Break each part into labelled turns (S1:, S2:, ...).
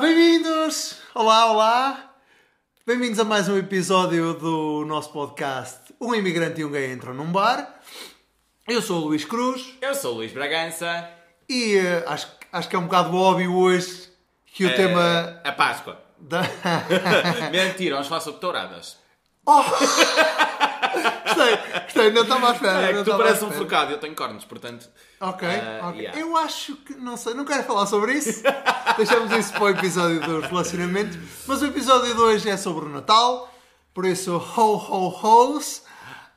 S1: Bem-vindos! Olá, olá! Bem-vindos a mais um episódio do nosso podcast Um Imigrante e um Gay Entram num Bar. Eu sou o Luís Cruz
S2: Eu sou o Luís Bragança.
S1: e eh, acho, acho que é um bocado óbvio hoje que o
S2: É,
S1: tema
S2: A Páscoa.
S1: da.
S2: Mentira, vamos falar sobre touradas.
S1: Oh! gostei, gostei, não estava à espera.
S2: É que tu pareces um forcado, eu tenho cornos, portanto.
S1: Ok,
S2: Ah,
S1: ok.
S2: yeah.
S1: Eu acho que, não sei, não quero falar sobre isso. Deixamos isso para o episódio dos relacionamentos. Mas o episódio de hoje é sobre o Natal. Por isso, ho, ho, ho's.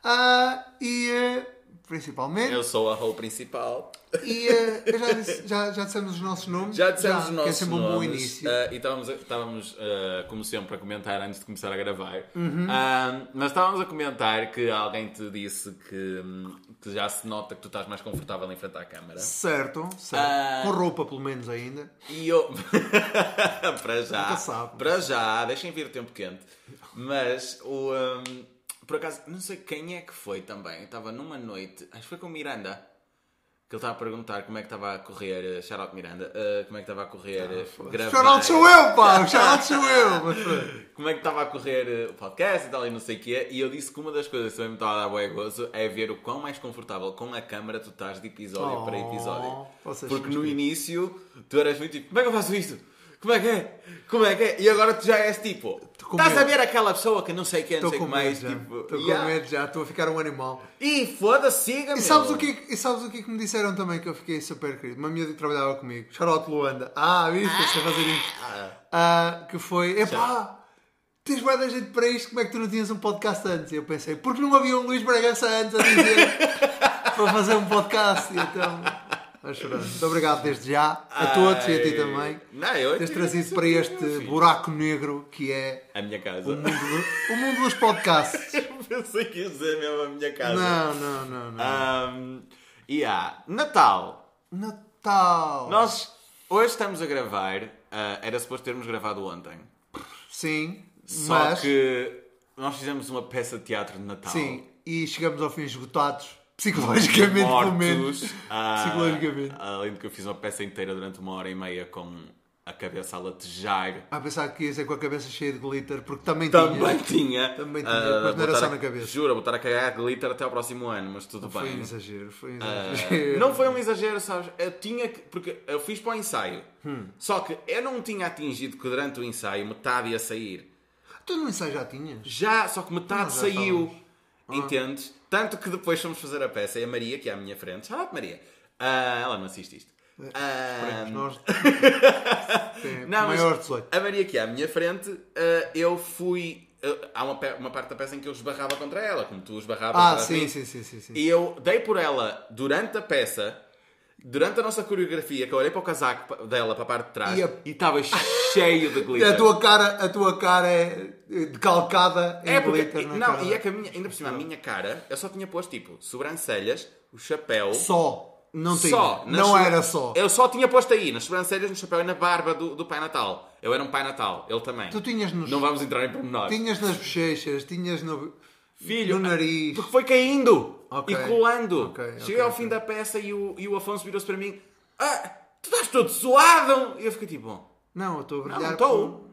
S1: Ah, e, eh, principalmente,
S2: Eu sou a role principal.
S1: e eu já, disse- já, já dissemos os nossos nomes.
S2: Já dissemos os
S1: que
S2: nossos
S1: é sempre um bom
S2: nomes,
S1: início.
S2: ah, e estávamos, estávamos ah, como sempre, a comentar antes de começar a gravar.
S1: Uhum.
S2: Ah, mas estávamos a comentar que alguém te disse que, que já se nota que tu estás mais confortável em frente à câmara.
S1: Certo, certo.
S2: Ah.
S1: Com roupa, pelo menos, ainda.
S2: E eu. para já.
S1: Nunca sabe.
S2: Para já, deixem vir o tempo quente. Mas o. hum, por acaso, não sei quem é que foi também. Eu estava numa noite. Acho que foi com o Miranda. Que ele estava a perguntar como é que estava a correr. uh, Shout out Miranda. uh, como é que estava a correr. uh, gravar.
S1: Shout sou eu, pá! Shout sou eu! Mas.
S2: Como é que estava a correr o podcast e tal e não sei o quê. E eu disse que uma das coisas que também me estava a dar bué gozo é ver o quão mais confortável com a câmara tu estás de episódio
S1: Oh,
S2: para episódio.
S1: vocês
S2: Porque no início tu eras muito tipo, como é que eu faço isto? Como é que é? Como é que é? E agora tu já és tipo, estás a ver aquela pessoa que não sei quem, não
S1: Estou
S2: sei
S1: com
S2: mais.
S1: medo já.
S2: Tipo,
S1: Estou
S2: yeah.
S1: com medo já. Estou a ficar um animal.
S2: E foda-se, siga-me.
S1: E sabes, o que, é e sabes o que é que me disseram também que eu fiquei super querido? Uma miúda que trabalhava comigo, Charlotte Luanda. Ah, viste? Eu sei fazer isto. Ah, que foi, epá, tens bué da gente para isto, como é que tu não tinhas um podcast antes? E eu pensei, porque não havia um Luís Bragança antes a dizer para fazer um podcast? E então, mas pronto. Muito obrigado desde já, a todos e a ti
S2: Ai.
S1: também.
S2: Não, eu
S1: Teres
S2: te
S1: trazido para este
S2: filho.
S1: buraco negro que é
S2: A minha casa.
S1: o mundo, do- o mundo dos podcasts.
S2: Eu pensei que ia dizer mesmo a minha casa.
S1: Não, não, não, não.
S2: Um, e há Natal.
S1: Natal.
S2: Nós hoje estamos a gravar. ah, era suposto termos gravado ontem.
S1: Sim,
S2: Só
S1: mas...
S2: que nós fizemos uma peça de teatro de Natal.
S1: Sim, e chegamos ao fim esgotados, psicologicamente, pelo menos.
S2: Ah,
S1: Psicologicamente.
S2: além de que eu fiz uma peça inteira durante uma hora e meia com a cabeça a latejar.
S1: A pensar que ia ser com a cabeça cheia de glitter, porque também,
S2: Também
S1: tinha.
S2: tinha.
S1: Também tinha,
S2: ah,
S1: mas não era só na cabeça.
S2: Juro, botar a cagar glitter até ao próximo ano, mas tudo
S1: Foi
S2: bem.
S1: um exagero, foi um
S2: Ah,
S1: exagero.
S2: não foi um exagero, sabes? Eu tinha que. Porque eu fiz para o ensaio.
S1: Hum.
S2: Só que eu não tinha atingido que durante o ensaio metade ia sair.
S1: Tu no ensaio já tinhas?
S2: Já, só que metade saiu.
S1: Ah.
S2: Entendes? Tanto que depois fomos fazer a peça e a Maria, que é à minha frente. Out, Maria. Ah, ela não assiste isto. Ah,
S1: Esperemos nós. Sim,
S2: não, mas
S1: maior de 18.
S2: a Maria que é à minha frente, ah, eu fui. ah, há uma, uma parte da peça em que eu esbarrava contra ela, como tu esbarravas
S1: Ah, sim, sim, sim, sim.
S2: E eu dei por ela durante a peça, durante a nossa coreografia, que eu olhei para o casaco dela para a parte de trás
S1: E a-
S2: e estava cheio de glitter.
S1: a tua cara, a tua cara é decalcada em
S2: É porque.
S1: glitter
S2: Não,
S1: cara.
S2: e é que a minha, ainda por cima, a minha cara, eu só tinha posto tipo sobrancelhas, o chapéu.
S1: Só. Não tinha.
S2: Só.
S1: Não era só.
S2: Eu só tinha posto aí, nas sobrancelhas, no chapéu e na barba do, do Pai Natal. Eu era um Pai Natal, ele também.
S1: Tu tinhas nos...
S2: Não vamos entrar em pormenores.
S1: Tinhas nas bochechas, tinhas no...
S2: Filho,
S1: no nariz.
S2: Porque foi caindo
S1: Ok.
S2: e colando.
S1: Ok, ok,
S2: Cheguei ao fim da peça e o, e o Afonso virou-se para mim: Ah, tu estás todo suado! E eu fiquei tipo: Bom.
S1: Não, eu estou a brilhar.
S2: não estou.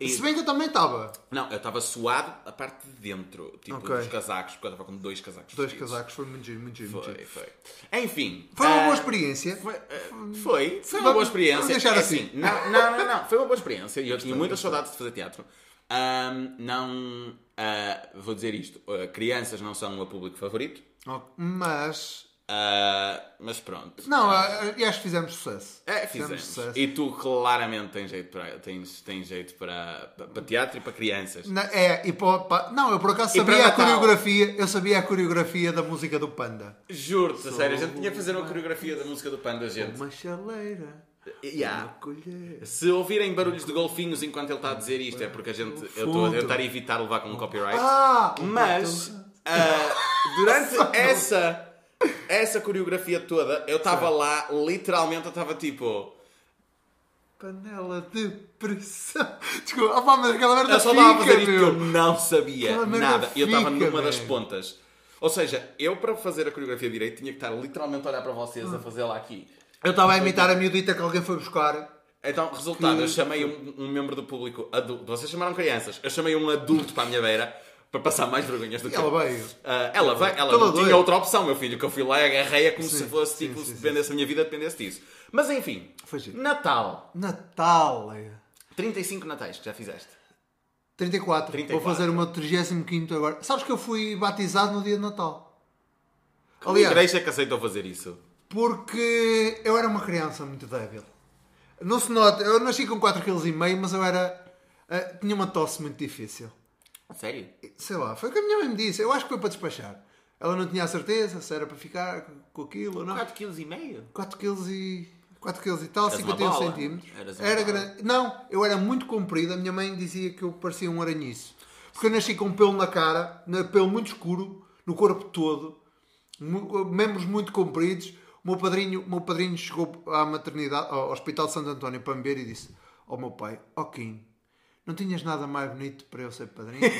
S2: E-
S1: Se bem que eu também estava.
S2: Não, eu estava suado a parte de dentro, tipo
S1: Ok.
S2: dos casacos, porque eu estava com dois casacos.
S1: Dois
S2: vestidos.
S1: casacos, foi muito giro, muito giro. muito
S2: Foi,
S1: giro.
S2: foi. Enfim.
S1: Foi uma
S2: ah,
S1: boa experiência.
S2: Foi, eh, foi, foi uma boa experiência.
S1: vamos deixar
S2: É
S1: assim.
S2: Não, não, não, não, foi uma boa experiência e eu tinha muitas saudades de fazer teatro. Ahm, não. ah, vou dizer isto: ah, crianças não são o meu público favorito,
S1: Ok, Mas.
S2: ah, mas pronto.
S1: Não, e acho que fizemos sucesso.
S2: é, fizemos.
S1: sucesso.
S2: E tu claramente tens jeito para, tens, tens jeito para, para, para teatro e para crianças.
S1: Na- é, e pô, pá, não, eu por acaso
S2: para
S1: sabia a coreografia. Eu sabia a coreografia da música do Panda.
S2: Juro-te, a sério, a gente tinha que fazer uma coreografia da música do Panda, gente.
S1: Uma chaleira.
S2: Yeah. Se ouvirem barulhos de golfinhos enquanto ele está a dizer isto, é porque a gente, eu estou a tentar evitar levar com um copyright.
S1: Ah!
S2: Mas ah, durante essa, essa coreografia toda, eu estava lá, literalmente, eu estava tipo.
S1: Panela de pressão. Desculpa, ah, pá, mas aquela merda
S2: Eu só estava a
S1: fica,
S2: fazer isto que eu não sabia nada. Eu estava
S1: fica,
S2: numa das pontas. Ou seja, eu para fazer a coreografia direito tinha que estar literalmente a olhar para vocês a fazê-la aqui.
S1: Eu estava a imitar a miudita que alguém foi buscar.
S2: Então, resultado, eu chamei um, um membro do público adulto. Vocês chamaram crianças. Eu chamei um adulto para a minha beira para passar mais vergonhas do que
S1: E ela
S2: eu.
S1: veio.
S2: Ah, ela veio, ela
S1: Toda
S2: não tinha outra opção, meu filho, que eu fui lá e agarrei-a como
S1: Sim,
S2: se fosse,
S1: sim,
S2: tipo,
S1: sim,
S2: se dependesse da minha vida, dependesse disso. Mas enfim,
S1: Foi giro.
S2: Natal.
S1: Natal, Leia.
S2: 35 natais que já fizeste.
S1: 34.
S2: 34.
S1: Vou fazer o meu 35 agora. Sabes que eu fui batizado no dia de Natal?
S2: Que
S1: Aliás,
S2: igreja é que aceitou fazer isso?
S1: Porque eu era uma criança muito débil. Não se nota, eu nasci com 4,5 kg, mas eu era. eh, tinha uma tosse muito difícil.
S2: A sério?
S1: Sei lá, foi o que a minha mãe me disse. Eu acho que foi para despachar. Ela não tinha a certeza se era para ficar com aquilo ou não.
S2: 4 kg e meio?
S1: 4 kg e. 4 kg e tal,
S2: Eras uma
S1: 51
S2: bola.
S1: centímetros.
S2: Eras uma
S1: Era grande. Não, eu era muito comprido. A minha mãe dizia que eu parecia um aranhiço. Porque eu nasci com pelo na cara, pelo muito escuro, no corpo todo, membros muito compridos. O meu padrinho, o meu padrinho chegou à maternidade, ao Hospital de Santo António para me ver e disse ao meu pai: Ó Kim, não tinhas nada mais bonito para eu ser padrinho?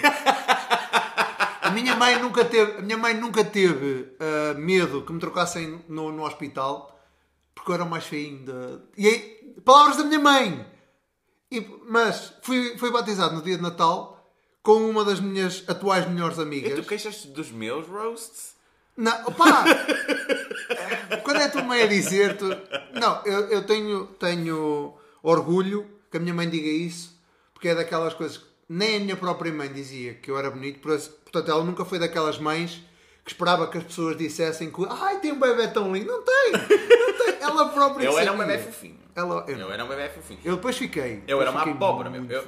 S1: A minha mãe nunca teve, a minha mãe nunca teve ah, medo que me trocassem no, no hospital porque eu era o mais feinho da. E aí, palavras da minha mãe! E- mas fui, fui batizado no dia de Natal com uma das minhas atuais melhores
S2: E
S1: amigas.
S2: tu queixas dos meus roasts?
S1: Não, opá! Quando é a tua mãe a dizer, tu... não, eu, eu tenho, tenho orgulho que a minha mãe diga isso, porque é daquelas coisas que nem a minha própria mãe dizia que eu era bonito, portanto, ela nunca foi daquelas mães que esperava que as pessoas dissessem que ai, tem um bebê tão lindo. Não tem! Não tem. Ela própria
S2: Eu era um bebê fofinho.
S1: Ela, eu,
S2: Eu era um bebê fofinho.
S1: eu depois fiquei.
S2: Eu era uma
S1: fiquei
S2: abóbora, meu. Eu-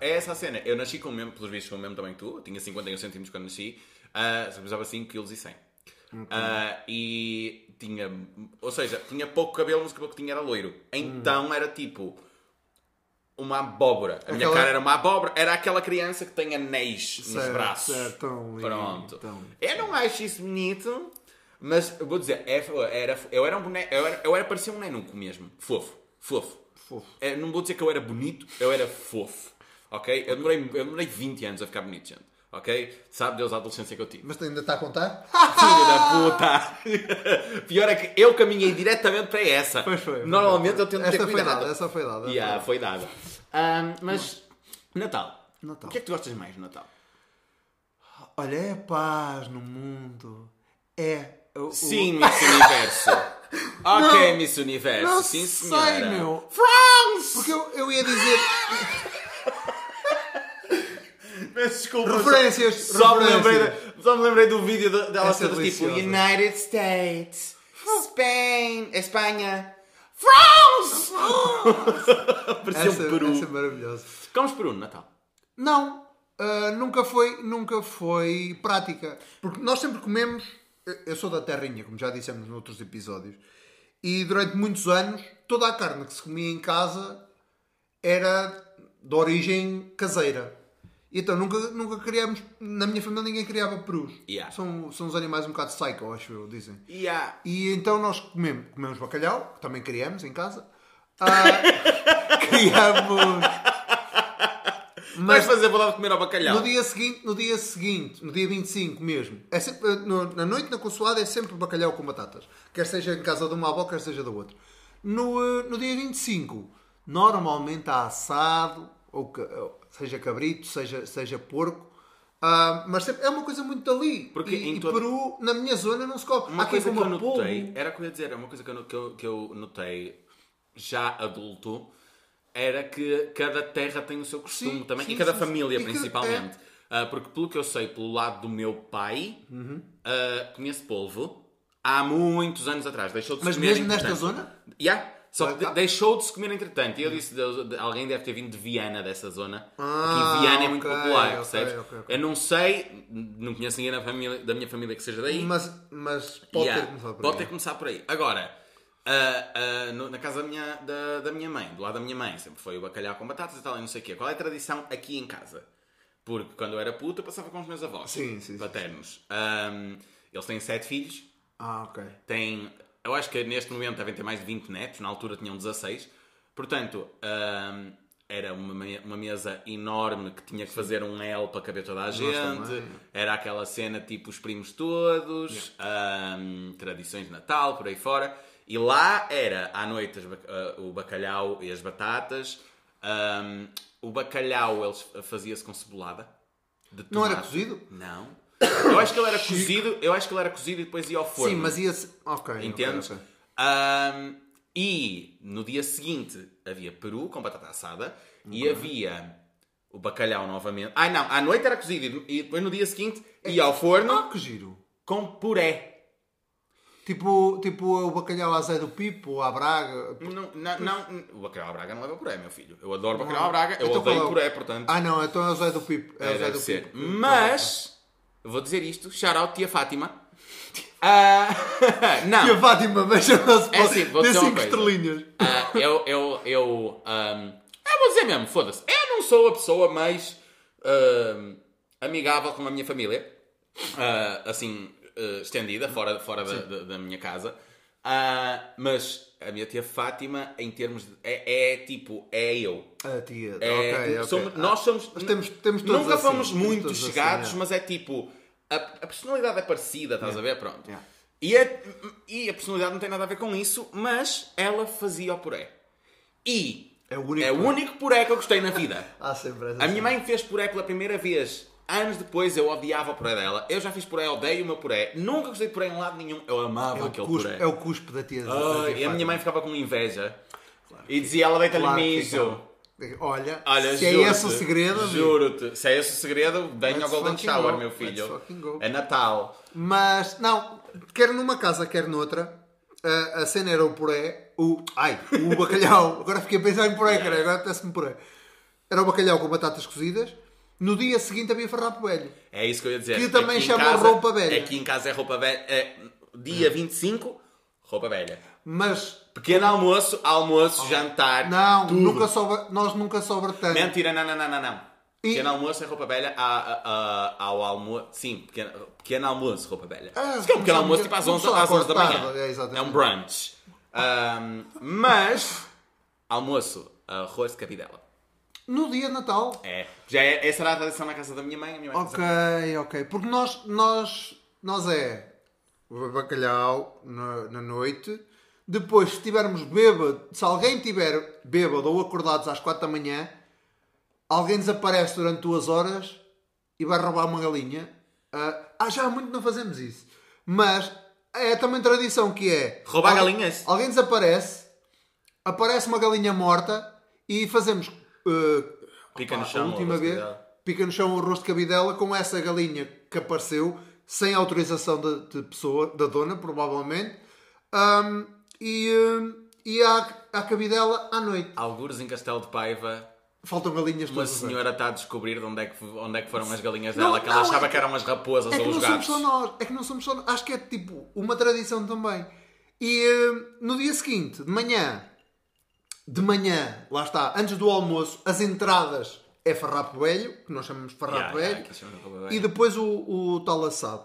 S2: é essa a cena. Eu nasci com o mesmo, pelos vistos, com o mesmo tamanho que tu. Eu tinha 51 centímetros quando nasci. Uh, pesava 5 kg e 100. Ah, e tinha... Ou seja, tinha pouco cabelo, mas o cabelo que tinha era loiro. Então era tipo... Uma abóbora. A minha
S1: Aquela-
S2: cara era uma abóbora. Era aquela criança que tem anéis nos
S1: Certo,
S2: braços.
S1: certo, tão lindo,
S2: Pronto.
S1: tão.
S2: Eu não acho isso bonito, mas eu vou dizer, é- era, eu era um boneco, eu era, eu era parecia um nenuco mesmo. Fofo, fofo.
S1: Fofo.
S2: É, não vou dizer que eu era bonito, eu era fofo. Ok? Eu demorei, eu demorei 20 anos a ficar bonito, gente. Ok? Sabe Deus a adolescência que eu tive.
S1: Mas ainda está a contar?
S2: Filho da puta! Pior é que eu caminhei diretamente para essa.
S1: Pois foi. foi.
S2: Normalmente eu tento ter
S1: Essa foi
S2: cuidado.
S1: dada, essa foi dada.
S2: Yeah, foi dada. Ahm, mas, Natal.
S1: Natal.
S2: O que é que tu gostas mais no Natal?
S1: Olha, é a paz no mundo. É. o- o-
S2: Sim, Miss Universo. ok,
S1: Não,
S2: Miss Universo.
S1: não
S2: Sim,
S1: sei,
S2: senhora.
S1: meu.
S2: France!
S1: Porque eu, eu ia dizer.
S2: Peço desculpa.
S1: Referências,
S2: Só, me lembrei,
S1: referências.
S2: de- só me lembrei do vídeo de- dela
S1: é
S2: todas tipo. United States, Spain, Espanha, France! Parecia
S1: essa,
S2: um peru.
S1: essa é maravilhosa.
S2: Comes peru no Natal.
S1: Não, ah, nunca, foi, nunca foi prática. Porque nós sempre comemos. eu- Eu sou da terrinha, como já dissemos noutros episódios. E durante muitos anos, toda a carne que se comia em casa era de origem caseira. E Então nunca, nunca criamos. Na minha família ninguém criava perus.
S2: Yeah.
S1: São, são uns animais um bocado psycho, acho eu, dizem.
S2: E há...
S1: E então nós comemos, comemos bacalhau, que também criamos em casa. Ah, criamos.
S2: Vais fazer boda de comer ao bacalhau.
S1: No dia seguinte, no dia seguinte, no dia 25 mesmo, é sempre, eh, no- na noite na consoada é sempre bacalhau com batatas. Quer seja em casa de uma avó, quer seja da outra. No, eh, no dia 25, normalmente há assado, ou ca- ou seja cabrito, seja, seja porco. Ah, mas sempre, é uma coisa muito dali.
S2: Porque
S1: e,
S2: em todo-
S1: Peru, na minha zona, não se come.
S2: Uma
S1: há
S2: coisa que eu
S1: coma polvo.
S2: notei, era o que eu ia dizer, é uma coisa que eu, que eu, que eu notei já adulto, era que cada terra tem o seu costume
S1: Sim,
S2: também,
S1: sim,
S2: e cada
S1: sim,
S2: família
S1: que-
S2: principalmente. Ah, porque pelo que eu sei, pelo lado do meu pai,
S1: Uhum.
S2: ah, conheço polvo há muitos anos atrás. Deixou de
S1: Mas
S2: comer,
S1: mesmo nesta zona?
S2: Yeah. Só que de- deixou de se comer entretanto. E eu disse, de- alguém deve ter vindo de Viana, dessa zona.
S1: Ah,
S2: Aqui Viana é muito
S1: ok,
S2: popular,
S1: ok,
S2: percebes?
S1: ok, ok.
S2: Eu não sei, não conheço ninguém da, família, da minha família que seja daí.
S1: Mas, mas pode
S2: Yeah,
S1: ter começado por
S2: pode
S1: aí.
S2: ter começado por aí. Agora, ah, ah, no- na casa da minha, da, da minha mãe, do lado da minha mãe, sempre foi o bacalhau com batatas e tal, e não sei o quê. Qual é a tradição aqui em casa? Porque quando eu era puta, eu passava com os meus avós
S1: Sim, sim, sim.
S2: paternos. Ahm, eles têm sete filhos,
S1: Ah, ok.
S2: têm, eu acho que neste momento devem ter mais de 20 netos, na altura tinham 16. Portanto, era uma, uma mesa enorme que tinha que fazer um L para caber toda a gente.
S1: também.
S2: Era aquela cena tipo os primos todos, tradições de Natal, por aí fora. E lá era à noite as ah, o bacalhau e as batatas. O bacalhau eles fazia-se com cebolada. de
S1: Não era
S2: tomate.
S1: cozido?
S2: Não. Eu acho que ele era cozido, eu acho que ele era cozido e depois ia ao forno.
S1: Sim, mas ia-se. Ok. ok,
S2: Entendes?
S1: ok.
S2: Ahm, e no dia seguinte havia peru com batata assada e havia o bacalhau novamente. Ai não, à noite era cozido e depois no dia seguinte ia ao forno
S1: Ah, que giro.
S2: com puré.
S1: Tipo, tipo o bacalhau à Zé do Pipo, à Braga.
S2: Não, não, não, o bacalhau à Braga não leva puré, meu filho. Eu adoro bacalhau à Braga, eu
S1: Então qual é
S2: odeio puré, portanto.
S1: Ah, não, então é o Zé do Pipo. É,
S2: É,
S1: o Zé do
S2: ser.
S1: Pipo.
S2: Mas, eu vou dizer isto, shout out tia Fátima. Ah, não.
S1: E a Fátima, veja lá se
S2: É
S1: pode.
S2: assim, vou dizer uma
S1: cinco
S2: coisa.
S1: estrelinhas.
S2: Ah, eu, eu, eu, ahm, eu vou dizer mesmo, foda-se. Eu não sou a pessoa mais ahm, amigável com a minha família, ah, assim, ah, estendida, fora, fora da, da- da minha casa. Ah, mas a minha tia Fátima, em termos de. É, é tipo, é eu.
S1: A tia.
S2: É,
S1: ok, ok.
S2: somos-
S1: Ah,
S2: nós somos.
S1: Mas temos, temos todos
S2: nunca
S1: assim,
S2: fomos muito
S1: assim,
S2: chegados,
S1: é.
S2: mas é tipo. A, a personalidade é parecida, estás a ver? Pronto.
S1: Yeah.
S2: E, a, e a personalidade não tem nada a ver com isso, mas ela fazia o puré. E
S1: É o único
S2: é o
S1: puré.
S2: único puré que eu gostei na vida.
S1: Há sempre essa
S2: A minha mãe fez puré pela primeira vez. Anos depois eu odiava o puré dela. Eu já fiz puré, odeio o meu puré. Nunca gostei de puré em lado nenhum. Eu amava
S1: É
S2: aquele
S1: cuspe,
S2: puré.
S1: é o cuspe da tia. da
S2: Ai,
S1: tia
S2: e a minha mãe ficava com inveja. E dizia, ela deita-lhe
S1: Claro
S2: mijo.
S1: ficava. Olha,
S2: Olha,
S1: se é esse o segredo.
S2: Juro-te. Se é esse o segredo, venha ao Golden Shower,
S1: go.
S2: meu filho. É Natal.
S1: Mas, não, quer numa casa, quer noutra, a, a cena era o puré, o. Ai, o bacalhau. Agora fiquei a pensar em puré, cara, agora apetece-me puré. Era o bacalhau com batatas cozidas. No dia seguinte havia farrapo velho.
S2: É isso que eu ia dizer.
S1: Que também
S2: Aqui em
S1: chamam
S2: casa-
S1: roupa velha.
S2: Aqui em casa é roupa velha. É dia 25, roupa velha.
S1: Mas,
S2: Pequeno almoço, almoço, jantar.
S1: não,
S2: tudo.
S1: nunca sobra, nós nunca sobra tanto.
S2: Mentira, não, não, não, não. não.
S1: E-
S2: Pequeno almoço é roupa velha a- a- a- ao almoço. Sim, pequeno, pequeno almoço, roupa velha.
S1: Ah,
S2: quer um pequeno almoço tipo às 11,
S1: começou
S2: às 11 da manhã.
S1: é.
S2: É um brunch. Ahm, mas, almoço, arroz de cabidela.
S1: No dia de Natal.
S2: É. Já é, essa era a tradição na casa da minha mãe. A minha mãe
S1: Ok,
S2: fazia-
S1: ok. Porque nós, nós, nós é bacalhau na, na noite. Depois, se tivermos bêbado, se alguém tiver bêbado ou acordados às 4 da manhã, alguém desaparece durante duas horas e vai roubar uma galinha. Ah, ah, já há muito não fazemos isso. Mas é também tradição que é...
S2: Roubar
S1: alguém-
S2: galinhas?
S1: Alguém desaparece, aparece uma galinha morta e fazemos... ah,
S2: Pica no chão,
S1: A última vez, pica no chão o arroz de cabidela com essa galinha que apareceu sem autorização de, de pessoa, da dona, provavelmente. Ahm, e ahm, e à, à cabidela à noite.
S2: Algures em Castelo de Paiva,
S1: Faltam galinhas
S2: uma senhora está a descobrir de onde é que, onde é que foram as galinhas
S1: Não,
S2: dela, que
S1: não,
S2: ela
S1: é
S2: achava
S1: que-
S2: que eram as raposas
S1: É que
S2: ou
S1: não
S2: os
S1: somos
S2: gatos.
S1: só nós. É que não somos só nós. Acho que é tipo uma tradição também. E ahm, no dia seguinte, de manhã, de manhã, lá está, antes do almoço, as entradas é farrapo velho, que nós chamamos de farrapo
S2: Yeah,
S1: velho.
S2: yeah.
S1: E depois o, o tal assado.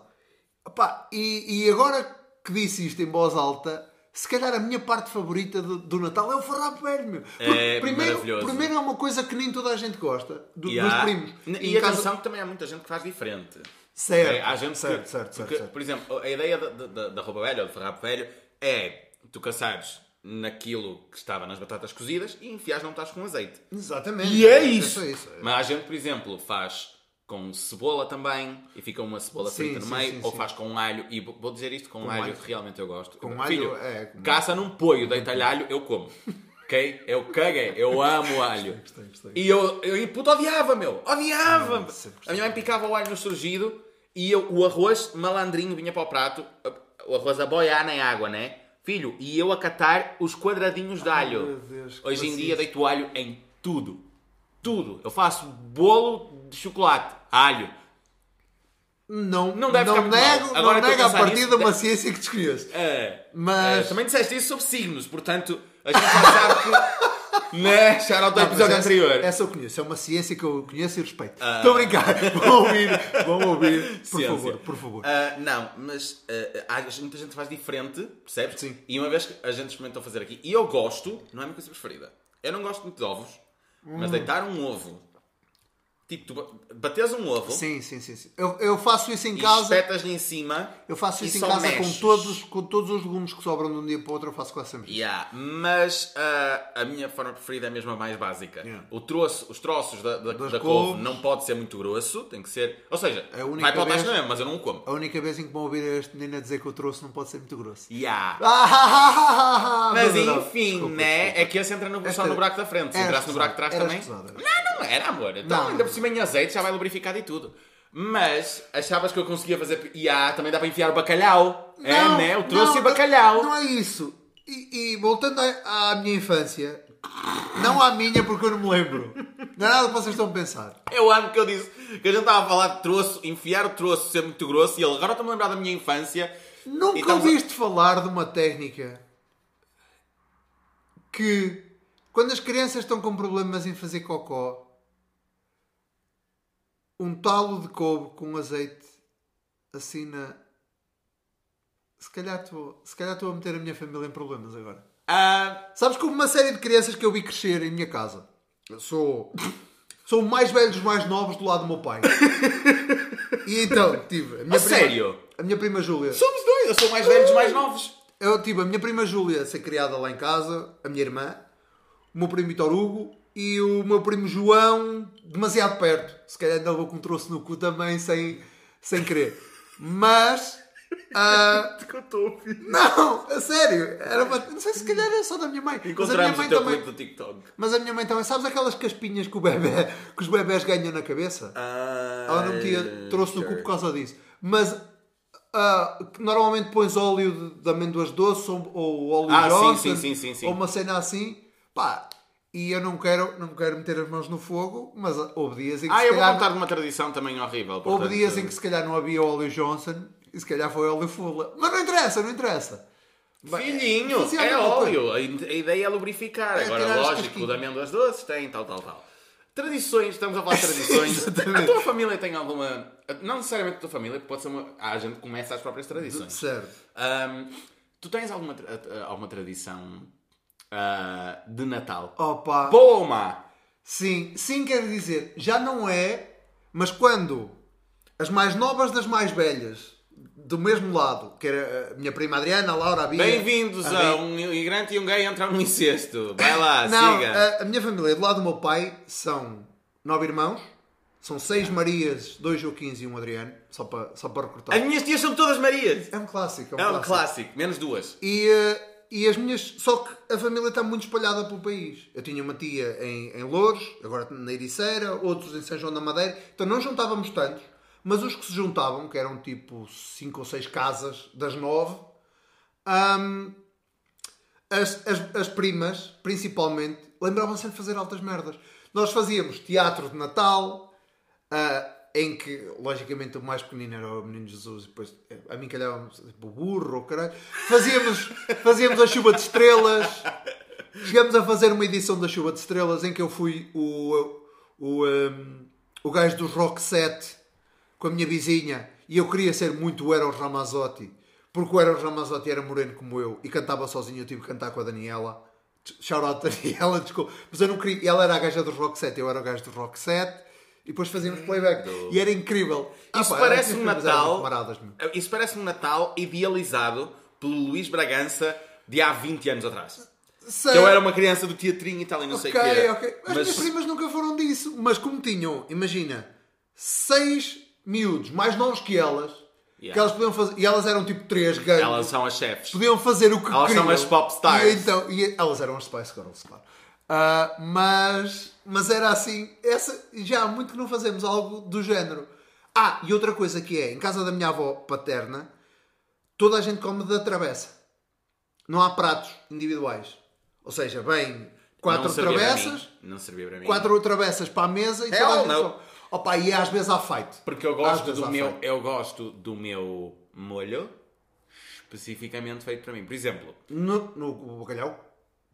S1: Epá, e, e agora que disse isto em voz alta, se calhar a minha parte favorita do, do Natal é o farrapo velho, meu. Porque
S2: É
S1: primeiro, primeiro é uma coisa que nem toda a gente gosta, do,
S2: E,
S1: dos
S2: há-
S1: primos.
S2: e
S1: Em
S2: a
S1: casa-
S2: atenção que também há muita gente que faz diferente.
S1: Certo,
S2: É, há gente
S1: certo,
S2: que,
S1: certo, certo,
S2: porque,
S1: certo.
S2: Por exemplo, a ideia da, da, da roupa velha ou do farrapo velho é tu caçares naquilo que estava nas batatas cozidas e enfiares não estás com azeite.
S1: Exatamente.
S2: E é
S1: só
S2: isso.
S1: isso.
S2: Mas há gente, por exemplo, faz com cebola também e fica uma cebola
S1: Sim,
S2: frita no
S1: sim,
S2: meio,
S1: sim,
S2: ou faz com alho, e vou dizer isto com, alho,
S1: alho.
S2: que realmente eu gosto.
S1: Com
S2: Filho,
S1: alho, é, com
S2: caça num poio, deita-lhe alho, eu como. Ok? Eu caguei, eu amo alho.
S1: Gostei, gostei.
S2: E eu, eu e puto, odiava, meu. Odiava!
S1: Não, sempre
S2: a minha mãe picava o alho no surgido e eu, o arroz malandrinho vinha para o prato, o arroz a boiar na água, né? Filho, e eu a catar os quadradinhos de alho.
S1: meu Deus,
S2: Hoje em dia deito alho em tudo. Tudo. Eu faço bolo de chocolate, alho.
S1: Não,
S2: Não deve
S1: não nego.
S2: Agora
S1: não nego a partir de uma ciência que desconheço.
S2: É.
S1: Mas-
S2: É, também disseste isso sobre signos, portanto, a gente já sabe que. Né? Shout out do episódio
S1: essa,
S2: anterior.
S1: Essa eu conheço, é uma ciência que eu conheço e respeito. Estou a brincar. Vão ouvir, vão ouvir. Por
S2: Sim,
S1: favor,
S2: sim.
S1: por favor.
S2: Ah, não, mas ah, há, muita gente faz diferente, percebes?
S1: Sim.
S2: E uma vez que a gente experimentou fazer aqui, e eu gosto, não é a minha coisa preferida. Eu não gosto muito de ovos,
S1: Hum.
S2: mas deitar um ovo Tipo, tu ba- bates um ovo
S1: Sim, sim, sim. sim. Eu, eu faço isso em
S2: e
S1: casa.
S2: espetas-lhe em cima.
S1: Eu faço isso em casa com
S2: mexes.
S1: todos, com todos os legumes que sobram de um dia para o outro. Eu faço quase sempre. isso.
S2: Yeah, mas ah, a minha forma preferida é mesmo a mais básica.
S1: Yeah.
S2: O troço, os troços da, da, da couve não pode ser muito grosso, tem que ser. Ou seja,
S1: A única
S2: vai para o
S1: vez-
S2: mesmo, mas eu não o como.
S1: A única vez em que vão ouvir este menino a dizer que eu trouxe não pode ser muito grosso.
S2: Yeah.
S1: Ah,
S2: Mas
S1: não, não.
S2: enfim,
S1: Desculpa,
S2: né?
S1: desculpa.
S2: É que esse entra no, só no buraco da frente. Se entrasse no buraco de trás também. Não, não era, amor. Então,
S1: Não.
S2: ainda por cima em azeite já vai lubrificado e tudo. Mas achavas que eu conseguia fazer. E ah, também dá para enfiar bacalhau. é,
S1: Não,
S2: né? Eu trouxe
S1: não,
S2: bacalhau.
S1: Não é isso. E, e voltando à, à minha infância, não à minha porque eu não me lembro. Não é nada que vocês estão a pensar.
S2: Eu amo que eu disse que a gente estava a falar de troço, enfiar o troço ser muito grosso e ele agora estou-me a lembrar da minha infância.
S1: Nunca
S2: estamos a-
S1: ouviste falar de uma técnica que, quando as crianças estão com problemas em fazer cocó, um talo de couve com azeite assim na. Se calhar estou a meter a minha família em problemas agora.
S2: Ah,
S1: Sabes que houve uma série de crianças que eu vi crescer em minha casa. Eu sou. Sou o mais velho dos mais novos do lado do meu pai. E então, tive. A, minha
S2: A sério?
S1: A minha prima Júlia.
S2: somos dois, eu sou mais velho dos mais novos.
S1: Eu tive a minha prima Júlia a ser criada lá em casa, a minha irmã, o meu primo Vitor Hugo e o meu primo João demasiado perto. Se calhar ainda levou com um troço no cu também sem, sem querer. Mas. ah,
S2: Que eu estou a ouvir.
S1: não, a sério. Era uma, não sei se calhar era só da minha mãe. Mas a minha
S2: Encontramos
S1: mãe
S2: o teu
S1: também.
S2: clipe do TikTok.
S1: Mas a minha mãe também. Sabes aquelas caspinhas que, o bebê, que os bebés ganham na cabeça?
S2: Ah,
S1: Ela não metia, trouxe no cu
S2: sure.
S1: por causa disso. Mas que normalmente pões óleo de, de amêndoas doces ou, ou óleo
S2: Ah, sim,
S1: Johnson,
S2: sim, sim, sim, sim.
S1: ou uma cena assim. Pá, e eu não quero, não quero meter as mãos no fogo, mas houve dias em que
S2: Ah,
S1: se
S2: eu vou contar de uma tradição também horrível.
S1: houve
S2: portanto-
S1: dias em que se calhar não havia óleo Johnson e se calhar foi óleo Fula. Mas não interessa, não interessa.
S2: Filhinho,
S1: a
S2: é óleo. A ideia é lubrificar.
S1: É
S2: Agora, lógico, de amêndoas doces tem, tal, tal, tal. Tradições, estamos a falar de tradições. A tua família tem alguma. Não necessariamente a tua família, pode ser uma. Ah, a gente começa as próprias tradições.
S1: Certo.
S2: Ahm, tu tens alguma, alguma tradição ah, de Natal?
S1: Opa.
S2: Boa ou má?
S1: Sim, sim quer dizer, já não é, mas quando as mais novas das mais velhas, do mesmo lado, que era a minha prima Adriana, a Laura, a Bia...
S2: Bem-vindos
S1: a
S2: a um imigrante e um gay entrar num incesto. Vai lá,
S1: Não,
S2: siga.
S1: a, a minha família, do lado do meu pai, são nove irmãos, são seis Marias, dois Joaquins e um Adriano, só para, só para recrutar.
S2: As minhas tias são todas Marias.
S1: É um clássico, é um,
S2: É um
S1: clássico.
S2: clássico, menos duas.
S1: E, eh, e as minhas. Só que a família está muito espalhada pelo país. Eu tinha uma tia em, em Louros, agora na Ericeira, outros em São João da Madeira. Então não juntávamos tantos, mas os que se juntavam, que eram tipo cinco ou seis casas das nove, hum, as, as, as primas, principalmente, lembravam sempre de fazer altas merdas. Nós fazíamos teatro de Natal, ah, em que, logicamente, o mais pequenino era o Menino Jesus, e depois eh, a mim calhava tipo, burro, ou caralho. Fazíamos, fazíamos a chuva de estrelas. Chegamos a fazer uma edição da chuva de estrelas em que eu fui o, o, um, o gajo dos Rock Set com a minha vizinha e eu queria ser muito o Eros Ramazzotti porque o Eros Ramazzotti era moreno como eu e cantava sozinho. Eu tive que cantar com a Daniela. Shout out Daniela, desculpa. Mas eu não queria. Ela era a gaja dos Rock Set, eu era o gajo dos Rock Set e depois fazíamos playback. E era incrível. Ah,
S2: Isso
S1: pá,
S2: parece
S1: as
S2: um Natal.
S1: meu.
S2: Isso parece um Natal idealizado pelo Luís Bragança de há 20 anos atrás.
S1: Sei.
S2: Que eu era uma criança do teatrinho e tal, e não sei o quê.
S1: ok. As
S2: Mas
S1: minhas primas nunca foram disso. Mas como tinham, imagina, seis miúdos mais novos que elas,
S2: Yeah.
S1: que elas podiam fazer, e elas eram tipo três gangues,
S2: elas são as chefes.
S1: podiam fazer o que
S2: Elas
S1: queriam.
S2: são as pop stars.
S1: E então, e elas eram as Spice Girls, claro. Ah, mas, mas era assim, essa, já há muito que não fazemos algo do género. Ah, e outra coisa que é, em casa da minha avó paterna, toda a gente come da travessa. Não há pratos individuais. Ou seja, vem quatro
S2: Não
S1: travessas.
S2: Não servia para mim.
S1: quatro travessas para a mesa e
S2: Hell
S1: toda a gente. Opa, e às vezes há fight.
S2: Porque eu gosto do meu,
S1: fight.
S2: eu gosto do meu molho especificamente feito para mim. Por exemplo,
S1: No, no bacalhau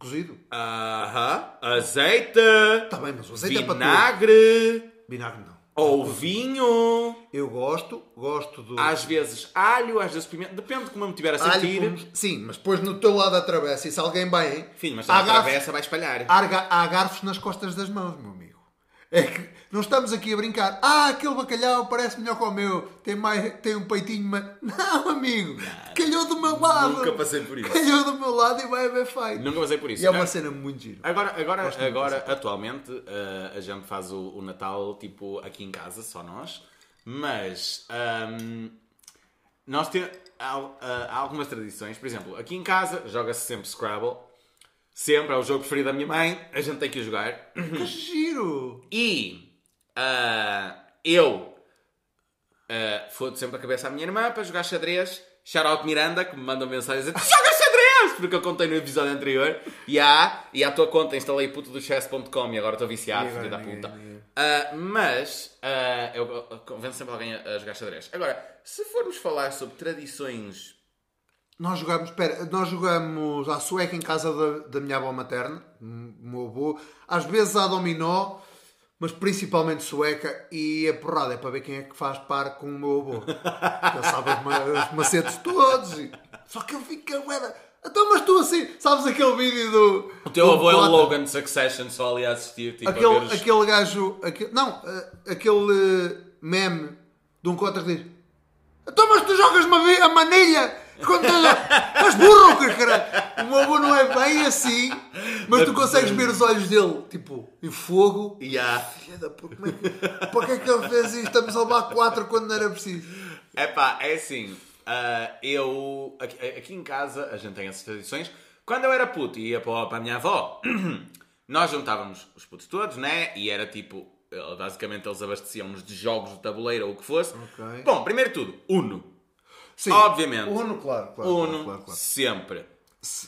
S1: cozido.
S2: aham, azeite,
S1: Está bem, mas o azeite é para tudo.
S2: vinagre,
S1: Vinagre não.
S2: ou vinho,
S1: Eu gosto, gosto do
S2: às vezes alho, às vezes pimenta, depende de como eu me estiver a
S1: alho
S2: sentir.
S1: com- Sim, mas depois no teu lado da travessa e se alguém bem,
S2: Filho, mas
S1: há
S2: a
S1: garfos,
S2: travessa vai espalhar.
S1: há, ga- há garfos nas costas das mãos, meu amigo. É que não estamos aqui a brincar. Ah, aquele bacalhau parece melhor que o meu. Tem, mais, tem um peitinho, mas. Não, amigo. Calhou do meu lado.
S2: Nunca passei por isso.
S1: Calhou do meu lado e vai haver feito.
S2: Nunca passei por isso.
S1: E é uma cena muito gira.
S2: Agora, agora,
S1: Gosto
S2: agora atualmente, eh, a gente faz o, o Natal tipo aqui em casa, só nós. Mas ahm, nós temos há, ah, há algumas tradições. Por exemplo, aqui em casa joga-se sempre Scrabble. Sempre, é o jogo preferido da minha mãe. A gente tem que jogar.
S1: Que giro.
S2: E ah, eu ah, fodo sempre a cabeça à minha irmã para jogar xadrez. Shout out Miranda, que me manda mensagem a dizer: "Tu jogas xadrez! Porque eu contei no episódio anterior. E há, e à tua conta instalei puto do chess.com e agora estou viciado, filho da puta. Ah, mas ah, eu, eu convenço sempre alguém a, a jogar xadrez. Agora, se formos falar sobre tradições.
S1: Nós jogamos, espera, nós jogamos à sueca em casa da, da minha avó materna, meu avô, às vezes à dominó, mas principalmente sueca, e a porrada é para ver quem é que faz par com o meu avô. Ele sabe os, ma- os macetes todos, e- só que ele fica, ué, então mas tu assim, sabes aquele vídeo do...
S2: O teu
S1: do
S2: avô é o? Logan Succession só ali a assistir, tipo, a
S1: Aquele,
S2: os...
S1: aquele gajo, aquele, não, eh, aquele eh, meme de um cota que diz então mas tu jogas uma a manilha quando estás mas burro que caralho o meu avô não é bem assim mas tu consegues ver os olhos dele tipo em fogo
S2: Yeah.
S1: filha da puta como é que, para que é que ele fez isto estamos a levar quatro quando não era preciso
S2: Epá, é assim, ah, eu aqui, aqui em casa a gente tem essas tradições. Quando eu era puto e ia para, para a minha avó, nós juntávamos os putos todos, né? E era tipo, eh, basicamente eles abasteciam-nos de jogos de tabuleiro ou o que fosse.
S1: Ok.
S2: Bom, primeiro tudo, Uno.
S1: Sim,
S2: Obviamente.
S1: Uno claro, claro,
S2: Uno,
S1: claro, claro,
S2: sempre.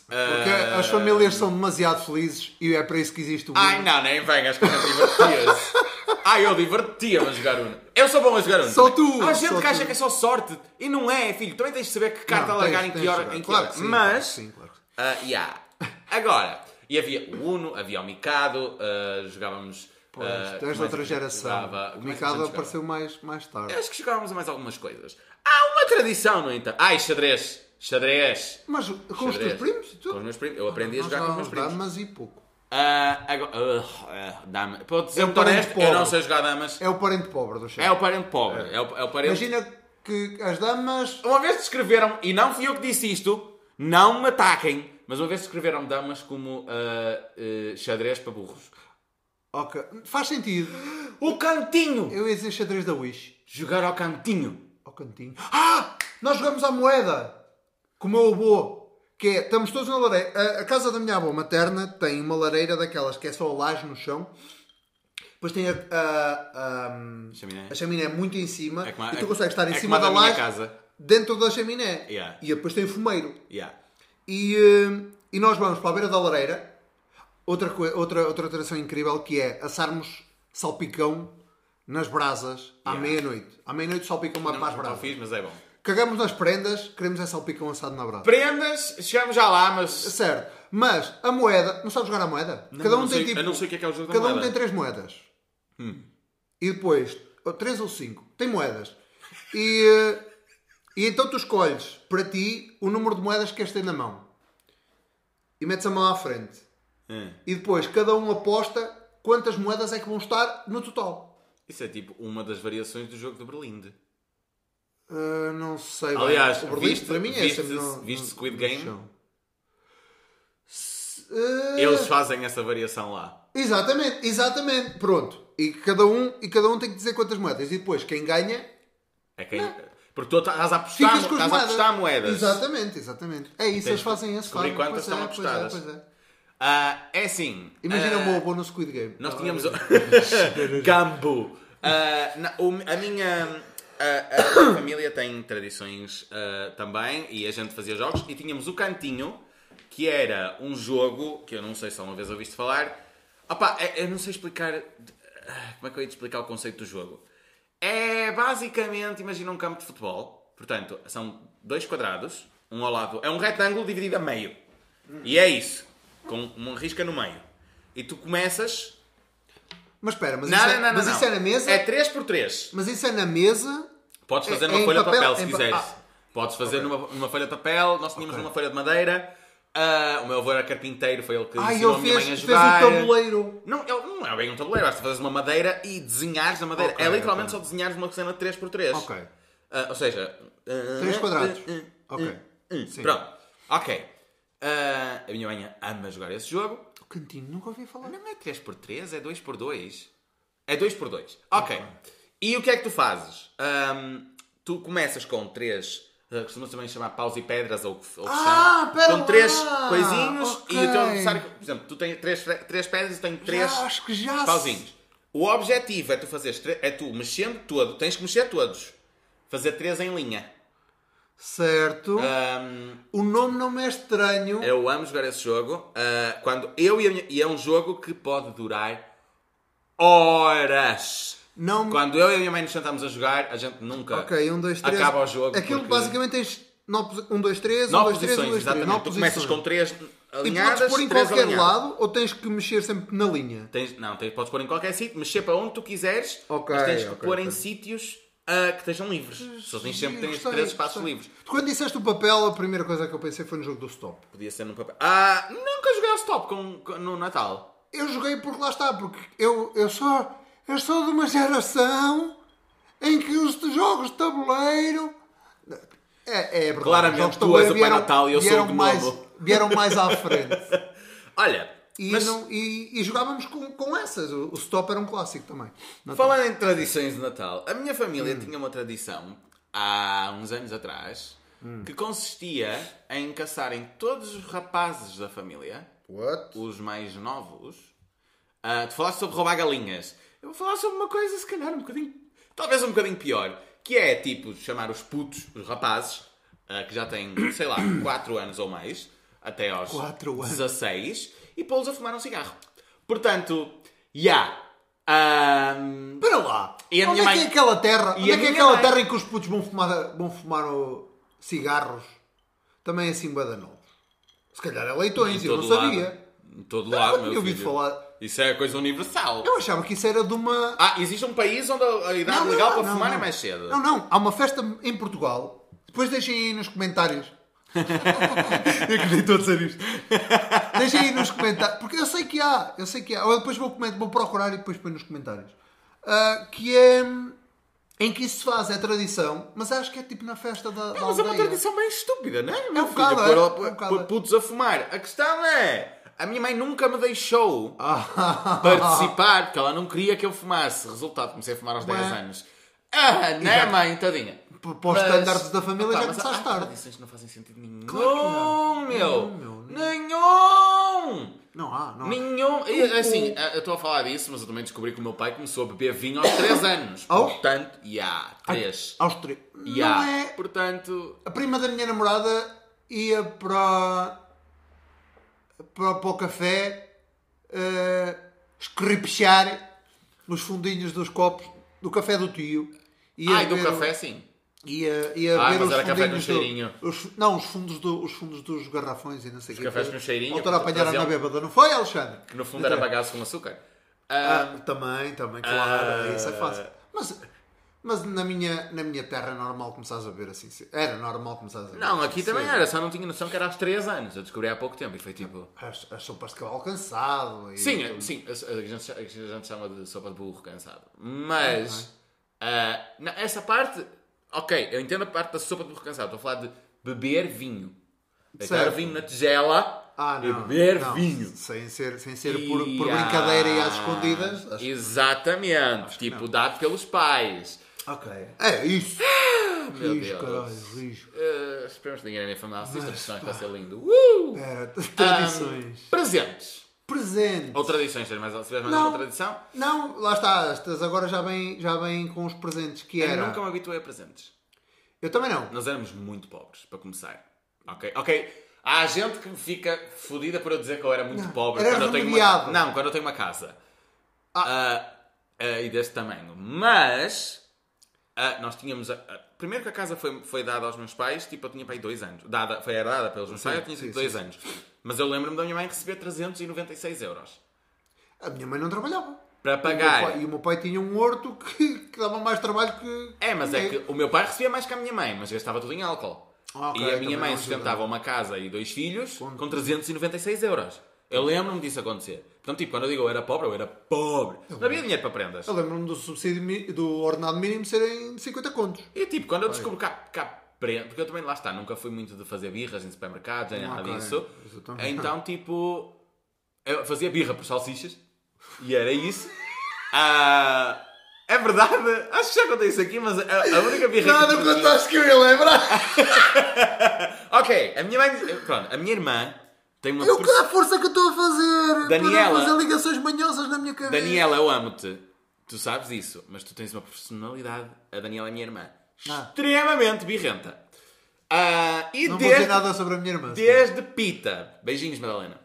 S1: porque
S2: Ah,
S1: as famílias são demasiado felizes e é para isso que existe o Uno
S2: Ai não, nem venhas que a gente divertia-se. Ai, eu divertia-me a jogar Uno. Eu sou bom a jogar Uno.
S1: Só tu,
S2: Há gente que acha que é só sorte. E não é, filho. Também tens de saber que carta
S1: Não,
S2: largar
S1: tens-
S2: em que hora. Em que
S1: Claro
S2: hora.
S1: que sim,
S2: Mas,
S1: sim, claro
S2: ah, yeah. Agora, e havia o Uno, havia o Mikado, ah, jogávamos...
S1: Pois,
S2: ah,
S1: de outra
S2: a
S1: geração. o
S2: é a
S1: Mikado apareceu mais, mais tarde.
S2: Eu acho que jogávamos a mais algumas coisas. Há uma tradição, no entanto. Ai, xadrez. Xadrez.
S1: Mas com os
S2: Xadrez.
S1: teus primos? e tudo?
S2: Com os meus primos. Eu aprendi a
S1: Nós
S2: jogar com os meus primos.
S1: damas e pouco.
S2: Ah, agora, uh, uh, dama. Dizer
S1: É parente
S2: honesto, eu
S1: pobre.
S2: não sei jogar damas.
S1: É o parente pobre do chefe.
S2: É o parente pobre. É, o, é o parente.
S1: Imagina que as damas.
S2: Uma vez descreveram, e não fui eu que disse isto, não me ataquem, mas uma vez descreveram damas como ah, ah, xadrez para burros.
S1: Ok, faz sentido.
S2: O cantinho!
S1: Eu ia dizer xadrez da Wish.
S2: Jogar ao cantinho.
S1: Ao cantinho. Ah! Nós jogamos à moeda! Com o meu avô. Que é, estamos todos na lareira. A, a casa da minha avó materna tem uma lareira daquelas que é só laje no chão. Depois tem a, a, a,
S2: Chaminé.
S1: a chaminé muito em cima.
S2: É como a-
S1: e tu
S2: é-
S1: consegues estar em
S2: é
S1: cima
S2: como a
S1: da
S2: minha
S1: laje
S2: casa.
S1: dentro da chaminé.
S2: Yeah.
S1: E depois tem o fumeiro.
S2: Yeah.
S1: E, eh, e nós vamos para a beira da lareira. Outra, outra, outra tradição incrível que é assarmos salpicão nas brasas à
S2: Yeah.
S1: meia-noite. À meia-noite salpicão vai
S2: Não,
S1: para as
S2: não
S1: brasas.
S2: fiz, mas é bom.
S1: Cagamos nas prendas, queremos é salpicão assado na brasa.
S2: Prendas, chegamos já lá, mas.
S1: Certo. Mas a moeda, não sabes jogar a moeda? Cada um
S2: não
S1: tem
S2: sei-
S1: tipo.
S2: eu não sei o que é que é o jogo da
S1: Cada um
S2: moeda.
S1: tem três moedas. E depois, ou três ou cinco, tem moedas. E, eh, e então tu escolhes para ti o número de moedas que queres ter na mão. E metes a mão à frente.
S2: Hum.
S1: E depois cada um aposta quantas moedas é que vão estar no total.
S2: Isso é tipo uma das variações do jogo de Berlinde.
S1: Uh, não sei. bem.
S2: Aliás,
S1: o Berlim,
S2: viste-
S1: para mim é
S2: viste-
S1: sempre no-
S2: viste
S1: no-
S2: Squid
S1: no
S2: Game?
S1: uh,
S2: Eles fazem essa variação lá.
S1: Exatamente, exatamente. Pronto. E cada, um, e cada um tem que dizer quantas moedas. E depois quem ganha
S2: É quem... Porque tu estás a apostar, estás a
S1: moedas.
S2: apostar moedas.
S1: Exatamente, exatamente. É isso, eles fazem esse
S2: descobrir
S1: fazem.
S2: quantas
S1: Pois é,
S2: estão
S1: pois é,
S2: apostadas.
S1: pois é.
S2: Ah, é assim.
S1: Imagina
S2: ah,
S1: o avô no Squid Game.
S2: Nós
S1: Ah,
S2: tínhamos. Gambo! Ah, na- o- a minha. A, a minha família tem tradições ah, também e a gente fazia jogos e tínhamos o Cantinho que era um jogo que eu não sei se uma vez ouviste falar. Opa, é- eu não sei explicar. Como é que eu ia te explicar o conceito do jogo? É basicamente, imagina um campo de futebol. Portanto, são dois quadrados, um ao lado. É um retângulo dividido a meio. E é isso. Com uma risca no meio. E tu começas.
S1: Mas espera, mas,
S2: Não,
S1: isso, é,
S2: não, não,
S1: mas isso é na mesa?
S2: É 3 por 3
S1: Mas isso é na mesa?
S2: Podes fazer
S1: É-
S2: numa
S1: é
S2: folha
S1: papel?
S2: de papel se
S1: Em pa-
S2: quiseres.
S1: ah.
S2: Podes fazer numa, numa folha de papel. Nós tínhamos
S1: Ok.
S2: numa folha de madeira. Ah, o meu avô era carpinteiro, foi ele que
S1: Ah,
S2: ensinou
S1: ele
S2: a minha
S1: fez,
S2: mãe a
S1: fez o
S2: jogar.
S1: tabuleiro.
S2: Não, ele não é bem um tabuleiro, basta fazeres uma madeira e desenhares na madeira.
S1: Ok,
S2: é literalmente
S1: ok.
S2: só desenhares uma cena de 3x3.
S1: Ok.
S2: Ah, ou seja,
S1: quadrados.
S2: ah, ah,
S1: Ok.
S2: ah, ah.
S1: Sim.
S2: Pronto. Ok. Ah, a minha mãe ama jogar esse jogo.
S1: O cantinho, nunca ouvi falar.
S2: Não é 3x3, é 2x2. É 2x2. Ok. E o que é que tu fazes? Ahm, tu começas com 3. Costuma também chamar paus e pedras ou, ou que
S1: Ah,
S2: chama. Com 3
S1: lá!
S2: coisinhos
S1: Ok.
S2: e o teu adversário. Por exemplo, tu tens 3, três pedras e tens 3
S1: Já, acho que já
S2: pauzinhos. O objetivo é tu fazeres. É tu mexendo todo. Tens que mexer todos. Fazer 3 em linha.
S1: Certo.
S2: Ahm,
S1: O nome não me é estranho.
S2: eu amo jogar esse jogo. Ah, quando eu e minha. E é um jogo que pode durar horas.
S1: Não.
S2: Quando eu e a minha mãe nos sentamos a jogar, a gente nunca
S1: Ok, um, dois, três.
S2: acaba o jogo.
S1: Aquilo
S2: porque-
S1: basicamente tens nove, um, dois, três, um,
S2: Nove
S1: dois, três, um,
S2: posições,
S1: dois, três.
S2: exatamente.
S1: Nove
S2: tu começas com três
S1: E podes
S2: alinhadas,
S1: pôr em qualquer
S2: alinhadas.
S1: lado ou tens que mexer sempre na linha?
S2: Tens, não, tens, podes pôr em qualquer sítio, mexer para onde tu quiseres,
S1: Ok,
S2: mas tens que
S1: ok,
S2: pôr em
S1: ok.
S2: sítios ah, que estejam livres. Só tens sempre tens
S1: Gostei,
S2: três espaços
S1: gostei.
S2: livres.
S1: Tu, Quando disseste o papel, a primeira coisa que eu pensei foi no jogo do stop.
S2: Podia ser no papel. Ah, nunca joguei ao stop com, com- no Natal.
S1: Eu joguei porque lá está, porque eu, eu, sou, eu sou de uma geração em que os jogos de tabuleiro. É, é verdade.
S2: Claramente,
S1: os jogos de
S2: tu és o Pai Natal e eu sou o Gnomo.
S1: mais, vieram mais à frente.
S2: Olha,
S1: E,
S2: mas
S1: não- e- e jogávamos com, com essas. O, o stop era um clássico também. Não
S2: falando em tradições de Natal, a minha família
S1: Hum.
S2: tinha uma tradição há uns anos atrás
S1: Hum.
S2: que consistia em caçarem todos os rapazes da família
S1: What?
S2: os mais novos. Ah, tu falaste sobre roubar galinhas. Eu vou falar sobre uma coisa, se calhar, um bocadinho. Talvez um bocadinho pior. Que é tipo chamar os putos, os rapazes, ah, que já têm, sei lá, 4 anos ou mais, até aos
S1: Quatro anos.
S2: 16, e pô-los a fumar um cigarro. Portanto, já. ahm,
S1: Espera lá.
S2: E a
S1: Onde
S2: minha
S1: é que
S2: mãe-
S1: é aquela terra?
S2: E
S1: Onde é que é aquela
S2: mãe-
S1: terra em que os putos vão fumar, vão fumar o- cigarros? Também assim, badanol. Se calhar é leitões, eu não
S2: lado.
S1: sabia.
S2: Em todo
S1: Eu
S2: lado, meu
S1: ouvido
S2: filho.
S1: falar.
S2: Isso é coisa universal.
S1: Eu achava que isso era de uma.
S2: Ah, existe um país onde a idade legal para fumar é
S1: não.
S2: mais cedo.
S1: Não, não. Há uma festa em Portugal. Depois deixem aí nos comentários. eu acredito a dizer isto. Deixem aí nos comentários. Porque eu sei que há. Eu sei que há. Ou depois vou, comentar, vou procurar e depois põe nos comentários. Ah, que é. Em que isso se faz, é tradição, mas acho que é tipo na festa da, da
S2: Mas é uma
S1: aldeia.
S2: tradição bem estúpida, não é? Meu
S1: um bocado,
S2: filho,
S1: é.
S2: pôr,
S1: É um
S2: pôr
S1: é.
S2: putos a fumar. A questão é. A minha mãe nunca me deixou
S1: Ah.
S2: participar porque ela não queria que eu fumasse. Resultado, comecei a fumar aos 10
S1: Ué.
S2: anos. Ah, não é, mãe? Tadinha.
S1: Para os estándares da família já
S2: mas
S1: começaste tarde.
S2: tradições que não fazem sentido nenhum.
S1: Claro que não.
S2: meu. Nenhum.
S1: Não há, não há.
S2: Nenhum. E, Assim, eu estou a falar disso, mas eu também descobri que o meu pai começou a beber vinho aos 3 anos.
S1: Aos?
S2: Portanto, e há 3.
S1: Aos três.
S2: E há.
S1: Não é.
S2: Portanto,
S1: A prima da minha namorada ia para, para, para o café uh, escripechar os fundinhos dos copos do café do tio. Ia
S2: ai, do
S1: ver
S2: café,
S1: o-
S2: sim.
S1: Ia, ia
S2: Ah,
S1: ver
S2: mas
S1: os
S2: era café com cheirinho.
S1: Do, os, não, os fundos, do, os fundos dos garrafões e não sei o
S2: Os
S1: quê.
S2: cafés com cheirinho,
S1: Voltar a apanhar
S2: traziam-
S1: na bêbada, não foi, Alexandre?
S2: Que no fundo era bagaço com açúcar. Ah,
S1: Ah, também, também, claro,
S2: Ah.
S1: isso é fácil. Mas, mas na, minha, na minha terra é normal começares a ver assim. Era normal começares a ver.
S2: não, aqui
S1: assim
S2: também
S1: cedo.
S2: era, só não tinha noção que era aos 3 anos. Eu descobri há pouco tempo e foi tipo.
S1: As, as sopas de cavalo cansado. E
S2: Sim, é- sim, a, gente, a gente chama de sopa de burro cansado. Mas ah, não, essa parte, ok, eu entendo a parte da sopa de burro cansado. Estou a falar de beber vinho. Deitar vinho na tigela
S1: Ah,
S2: e
S1: não,
S2: beber
S1: não,
S2: vinho.
S1: Sem ser, sem ser por, por
S2: E,
S1: brincadeira e às
S2: ah,
S1: escondidas. acho-
S2: Exatamente. tipo, dado pelos pais.
S1: Ok. É isso.
S2: Meu
S1: risco,
S2: Deus.
S1: caralho, risco.
S2: Uh, esperemos que ninguém na minha família assista, porque senão isto vai ser lindo. Uh!
S1: Pera, tradições.
S2: Presentes.
S1: Presentes.
S2: Ou tradições, mais, se tiveres mais
S1: Não.
S2: alguma tradição?
S1: Não, lá está. Estas agora já vêm, já vêm com os presentes. Que
S2: Eu
S1: era.
S2: nunca me habituei a presentes.
S1: Eu também não.
S2: Nós éramos muito pobres, para começar. Ok? Ok. Há gente que fica fodida por eu dizer que eu era muito pobre
S1: eras
S2: quando eu tenho uma... Não, quando eu tenho uma casa. Ah, ah, e deste tamanho. Mas ah, nós tínhamos. primeiro que a casa foi, foi dada aos meus pais, tipo, eu tinha para aí dois anos. Dada, foi herdada pelos meus
S1: Sim,
S2: pais, eu tinha
S1: sim,
S2: tipo
S1: sim,
S2: dois
S1: sim.
S2: anos. Mas eu lembro-me da minha mãe receber 396 euros.
S1: A minha mãe não trabalhava.
S2: Para
S1: E o meu
S2: pagar.
S1: pai- E o meu pai tinha um horto que, que dava mais trabalho que.
S2: É, mas é que o meu pai recebia mais que a minha mãe, mas gastava tudo em álcool.
S1: Ah, ok,
S2: e a minha mãe sustentava uma casa e dois filhos com 396 euros. Eu lembro-me disso acontecer. Portanto, tipo, quando eu digo eu era pobre, eu era pobre. Não havia dinheiro para prendas.
S1: Eu lembro-me do subsídio do ordenado mínimo serem 50 contos.
S2: E tipo, quando eu descubro que há, que há porque eu também lá está, nunca fui muito de fazer birras em supermercados, nem nada disso. Então, tipo, eu fazia birra por salsichas e era isso. Ah, é verdade, acho que já contei isso aqui, mas a, a única birra
S1: Nada
S2: que eu tinha-
S1: contaste que eu ia lembrar.
S2: Ok, a minha mãe, pronto, a minha irmã tem uma.
S1: Eu que a força que eu estou a fazer.
S2: Daniela.
S1: Para fazer ligações manhosas na minha cabeça.
S2: Daniela, eu amo-te. Tu sabes isso, mas tu tens uma personalidade. A Daniela é minha irmã.
S1: Ah.
S2: Extremamente birrenta. Ah, e
S1: Não vou dizer
S2: desde,
S1: nada sobre a minha irmã.
S2: desde Pita. Beijinhos, Madalena.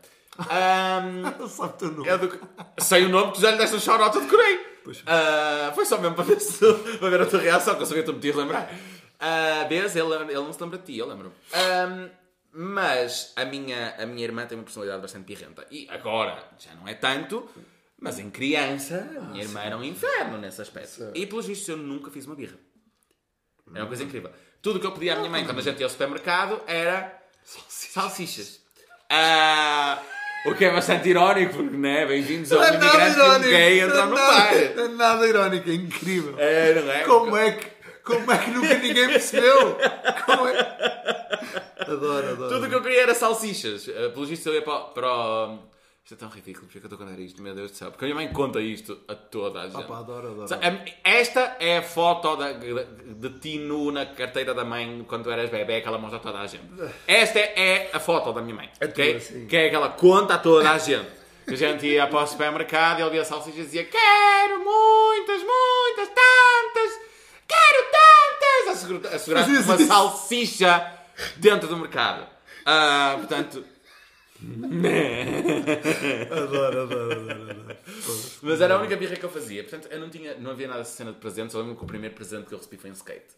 S1: Sabe o teu nome.
S2: é do- sei o nome, tu já lhe deste um shout-out, eu decorei. Ah, foi só mesmo para ver, se, para ver a tua reação, que eu sabia que tu me tinhas lembrar. Ah, vês? Ele, ele não se lembra de ti, eu lembro. Ahm, mas a minha, a minha irmã tem uma personalidade bastante birrenta. E agora já não é tanto, mas em criança a minha irmã era um inferno nesse aspecto.
S1: Certo.
S2: E pelos vistos eu nunca fiz uma birra. Era uma coisa incrível. Tudo o que eu pedia à minha mãe quando a gente ia ao supermercado era salsichas. Ah, o que é bastante irónico, porque né, bem-vindos a
S1: Não é nada
S2: imigrante um
S1: irónico.
S2: gay entrar
S1: Não
S2: no
S1: é nada-. Não é nada irónico, é incrível.
S2: É, não é?
S1: Como é que, como é que nunca ninguém percebeu? Como é? Adoro, adoro.
S2: Tudo o que eu queria era salsichas. Uh, pelos vistos eu ia para, o- para o... Isto é tão ridículo, porque é que eu estou a contar isto? Meu Deus do céu. Porque a minha mãe conta isto a toda a gente.
S1: Opa, adoro, adoro.
S2: A- Esta é a foto da, de ti nu na carteira da mãe quando tu eras bebê que ela mostra a toda a gente. Esta é a foto da minha mãe. ok?
S1: tua, sim.
S2: Que é que ela conta a toda a gente. Que a gente ia para o supermercado e ele via salsichas e dizia Quero muitas, muitas, tantas, quero tantas. A segurar, uma salsicha dentro do mercado. Ah, portanto,
S1: Adoro, adoro, adoro, adoro.
S2: Mas era a única birra que eu fazia. Portanto, eu não, tinha, não havia nada de cena de presentes. Eu lembro que o primeiro presente que eu recebi foi um skate.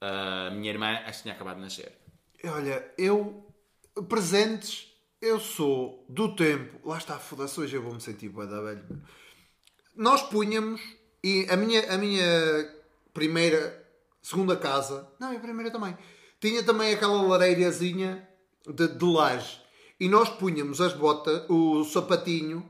S2: A minha irmã acho que tinha acabado de nascer.
S1: Olha, eu. Presentes, eu sou do tempo. Lá está, foda-se, hoje eu vou me sentir bué da velho. Nós punhamos. E a minha, a minha primeira. Segunda casa. Não, a primeira também. Tinha também aquela lareirazinha de, de laje. E nós punhamos as botas, o sapatinho,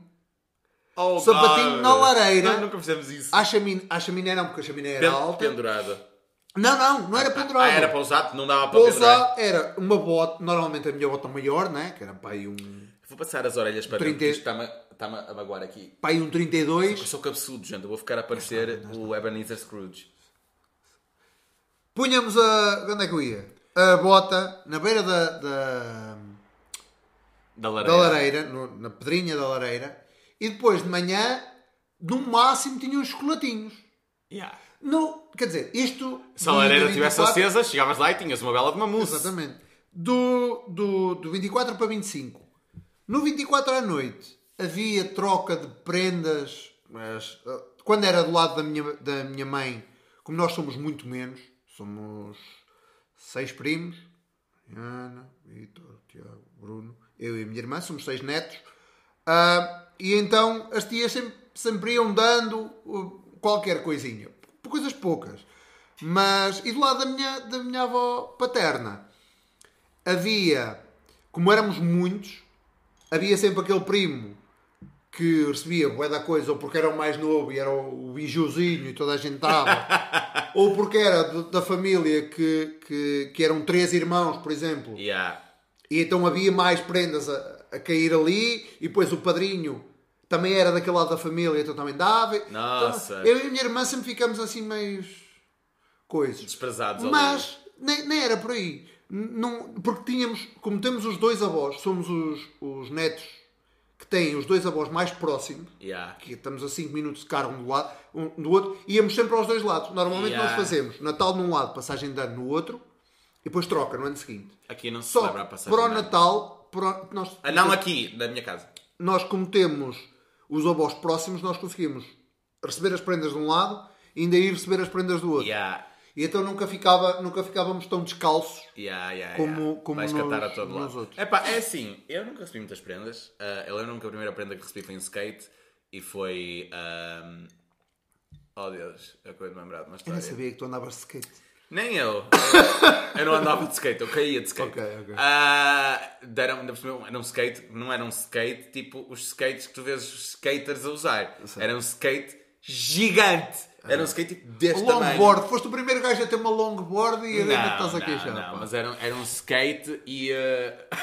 S2: Oh,
S1: Sapatinho na lareira.
S2: Nós nunca fizemos isso.
S1: à chaminé, à chaminé não, porque a chaminé era
S2: Pen-
S1: alta.
S2: Pendurada.
S1: Não, não, não era pendurado.
S2: Ah, era para usar, não dava para
S1: Para
S2: pendurar.
S1: usar era uma bota, normalmente a minha bota maior, né? que era para aí um,
S2: Vou passar as orelhas para dentro,
S1: 30.
S2: que isto está-me está-me a magoar aqui.
S1: para aí um
S2: Eu
S1: 32.
S2: sou cabeçudo, gente. Eu vou ficar a parecer o Ebenezer Scrooge.
S1: Punhamos a. Onde é que eu ia? A bota na beira da, da,
S2: Da
S1: da
S2: lareira.
S1: lareira, no- na pedrinha da lareira, e depois de manhã, no máximo, tinha uns chocolatinhos.
S2: Yeah.
S1: No, quer dizer, isto.
S2: Se a lareira estivesse
S1: 24
S2: acesa, chegavas lá e tinhas uma bela de uma mousse.
S1: Exatamente. Do, do, do 24 para 25. No 24 à noite havia troca de prendas. Mas, quando era do lado da minha, da minha mãe, como nós somos muito menos, somos seis primos: Ana, Vitor, Tiago, Bruno, eu e a minha irmã, somos seis netos. Ah, e então as tias sempre, sempre iam dando uh, qualquer coisinha. Coisas poucas. Mas, e do lado da minha, da minha avó paterna, havia, como éramos muitos, havia sempre aquele primo que recebia bué da coisa, ou porque era o mais novo e era o, bijuzinho e toda a gente estava, ou porque era da família que, que, que eram três irmãos, por exemplo,
S2: Yeah.
S1: E então havia mais prendas a, a cair ali, e depois o padrinho também era daquele lado da família, então também dava.
S2: Nossa.
S1: Então, eu e a minha irmã sempre ficamos assim meio coisas.
S2: Desprezados.
S1: Mas nem, nem era por aí. Não, porque tínhamos, como temos os dois avós, somos os, os netos que têm os dois avós mais próximos,
S2: Yeah.
S1: que estamos a 5 minutos de carro um do, lado, um do outro, íamos sempre aos dois lados. Normalmente
S2: Yeah.
S1: nós fazemos Natal num lado, passagem de ano no outro, e depois troca no ano seguinte.
S2: Aqui não se
S1: Só
S2: celebra a passagem.
S1: para o
S2: de ano.
S1: Natal, para o- nós,
S2: Ah, não aqui, na minha casa.
S1: nós como temos os avós próximos, nós conseguimos receber as prendas de um lado e ainda ir receber as prendas do outro.
S2: Yeah.
S1: E então nunca, ficava, nunca ficávamos tão descalços.
S2: Yeah, yeah,
S1: Como-
S2: yeah.
S1: como
S2: Vais
S1: nos-
S2: cantar a todo
S1: nos
S2: lado.
S1: outros.
S2: Epá, é assim, eu nunca recebi muitas prendas. Ah, eu lembro-me que a primeira prenda que recebi foi um skate e foi. ahm, Oh Deus, eu acabei de me lembrar de uma
S1: Eu
S2: história.
S1: nem sabia que tu andavas de skate.
S2: Nem eu. eu não andava de skate, eu caía de skate.
S1: Ok, ok.
S2: Ah, deram, era um skate, não era um skate tipo os skates que tu vês os skaters a usar. Era um skate gigante. Era um skate tipo deste tamanho.
S1: Longboard. Foste o primeiro gajo a ter uma longboard e ainda estás a queixar.
S2: não,
S1: pá.
S2: mas era, um- era um skate e. ah,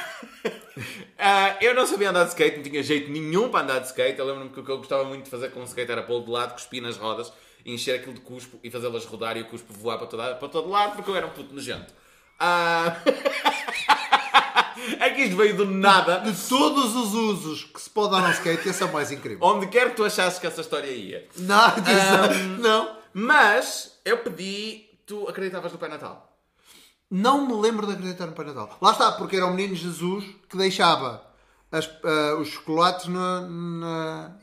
S2: ah, eu não sabia andar de skate, não tinha jeito nenhum para andar de skate. Eu lembro-me que o que eu gostava muito de fazer com o skate era pô-lo de lado, cuspir nas rodas, encher aquilo de cuspo e fazê-las rodar e o cuspo voar para, toda, para todo lado porque eu era um puto nojento. Ah, é que isto veio do nada.
S1: De todos os usos que se pode dar ao skate, esse é o mais incrível.
S2: Onde quer que tu achasses que essa história ia.
S1: Não, atenção. não.
S2: Mas eu pedi. Tu acreditavas no Pai Natal?
S1: Não me lembro de acreditar no Pai Natal. Lá está, porque era o menino Jesus que deixava as- ah, os chocolates na. na...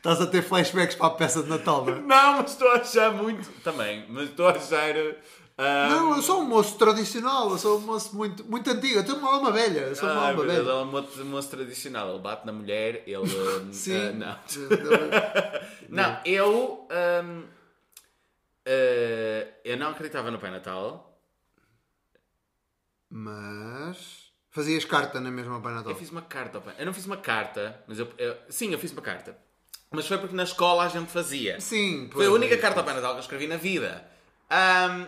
S1: Estás a ter flashbacks para a peça de Natal, não é?
S2: Não, mas estou a achar muito. Também, mas estou a achar. ah,
S1: Não, eu sou um moço tradicional, eu sou um moço muito, muito antigo, eu tenho uma alma velha, eu sou uma
S2: Ai,
S1: alma velha.
S2: ele é um moço, moço tradicional. Ele bate na mulher, ele. ah,
S1: Sim.
S2: ah, não. Não, eu. ahm, ah, eu não acreditava no Pai Natal.
S1: Mas fazias carta na mesma Pai Natal.
S2: Eu fiz uma carta ao Pai. Eu não fiz uma carta, mas eu, eu- Sim, eu fiz uma carta. Mas foi porque na escola a gente fazia.
S1: Sim,
S2: Foi a única carta Natal que eu escrevi na vida. Ahm,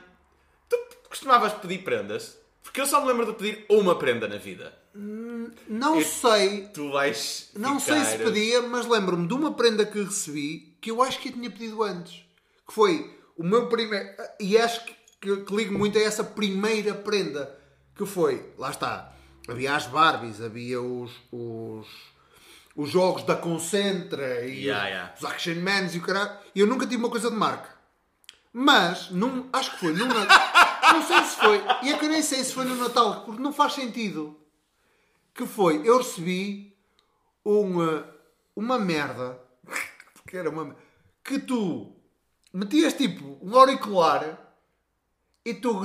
S2: tu costumavas pedir prendas? Porque eu só me lembro de pedir uma prenda na vida.
S1: Não sei,
S2: Tu vais.
S1: não sei se pedia, mas lembro-me de uma prenda que recebi que eu acho que eu tinha pedido antes. Que foi o meu primeiro. E acho que, que, que ligo muito a essa primeira prenda. Que foi, lá está, havia as Barbies, havia os. os os jogos da Concentra e
S2: Yeah,
S1: os,
S2: yeah.
S1: os Action Mans e o caralho. E eu nunca tive uma coisa de marca. Mas, num, acho que foi num Não sei se foi. E é que eu nem sei se foi no Natal, porque não faz sentido. Que foi, eu recebi uma, uma merda. Que era uma. Que tu metias tipo um auricular e tu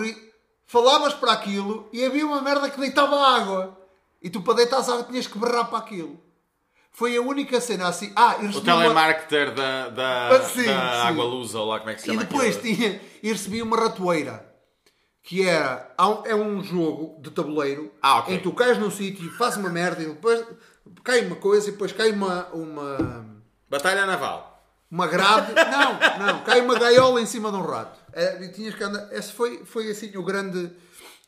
S1: falavas para aquilo e havia uma merda que deitava água. E tu para deitar água tinhas que berrar para aquilo. Foi a única cena assim. Ah, eu
S2: O
S1: recebi uma-
S2: telemarketer da, da,
S1: Ah, sim,
S2: da
S1: sim.
S2: Água Luz, ou lá como é que se
S1: E
S2: chama
S1: depois
S2: aquilo?
S1: tinha, e recebi uma ratoeira. Que era, é um jogo de tabuleiro
S2: Ah, ok.
S1: em que tu cais num sítio, faz uma merda e depois cai uma coisa e depois cai uma, uma,
S2: Batalha Naval.
S1: uma grade. Não, não, cai uma gaiola em cima de um rato. É, e tinhas que andar. Esse foi, foi assim o grande.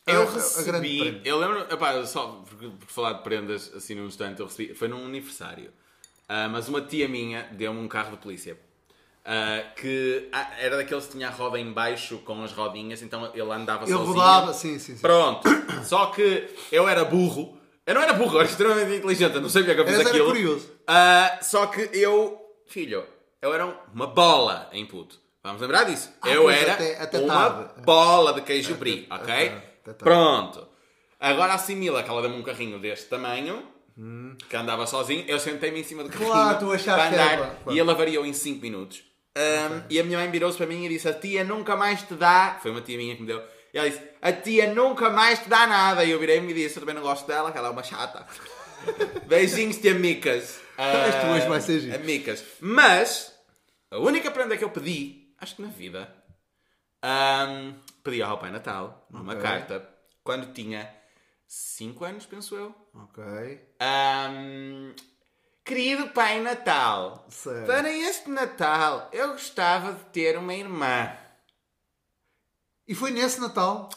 S2: Eu recebi, eu lembro, só por, por falar de prendas assim num instante, eu recebi, foi num aniversário, Ah, mas uma tia minha deu-me um carro de polícia. Ah, que ah, era daqueles que tinha a roda em baixo com as rodinhas, então ele andava
S1: Ele
S2: sozinho.
S1: rodava, sim, sim, sim.
S2: Pronto. Só que eu era burro. Eu não era burro, eu era extremamente inteligente, eu não sabia que eu fiz
S1: Eras era
S2: aquilo.
S1: curioso.
S2: Ah, só que eu, filho, eu era uma bola em puto. Vamos lembrar disso?
S1: Ah,
S2: eu era
S1: até- até
S2: uma
S1: tarde.
S2: bola de queijo brie, ok?
S1: até- até tarde.
S2: Pronto. Agora assimila que ela deu-me um carrinho deste tamanho, que andava sozinho, eu sentei-me em cima do carrinho
S1: Claro, tu achaste que era
S2: andar,
S1: para-
S2: e ele avariou em 5 minutos. Um, E a minha mãe virou-se para mim e disse: A tia nunca mais te dá. Foi uma tia minha que me deu. E ela disse: A tia nunca mais te dá nada. E eu virei-me e disse: Eu também não gosto dela, que ela é uma chata. Beijinhos, tia Micas.
S1: Este hoje vai ser giro.
S2: Micas. Mas, a única prenda que eu pedi, acho que na vida, um, pedi ao Pai Natal, numa
S1: Ok.
S2: carta, quando tinha 5 anos, penso eu.
S1: Ok.
S2: Ahm, querido Pai Natal, para este Natal eu gostava de ter uma irmã.
S1: E foi nesse Natal.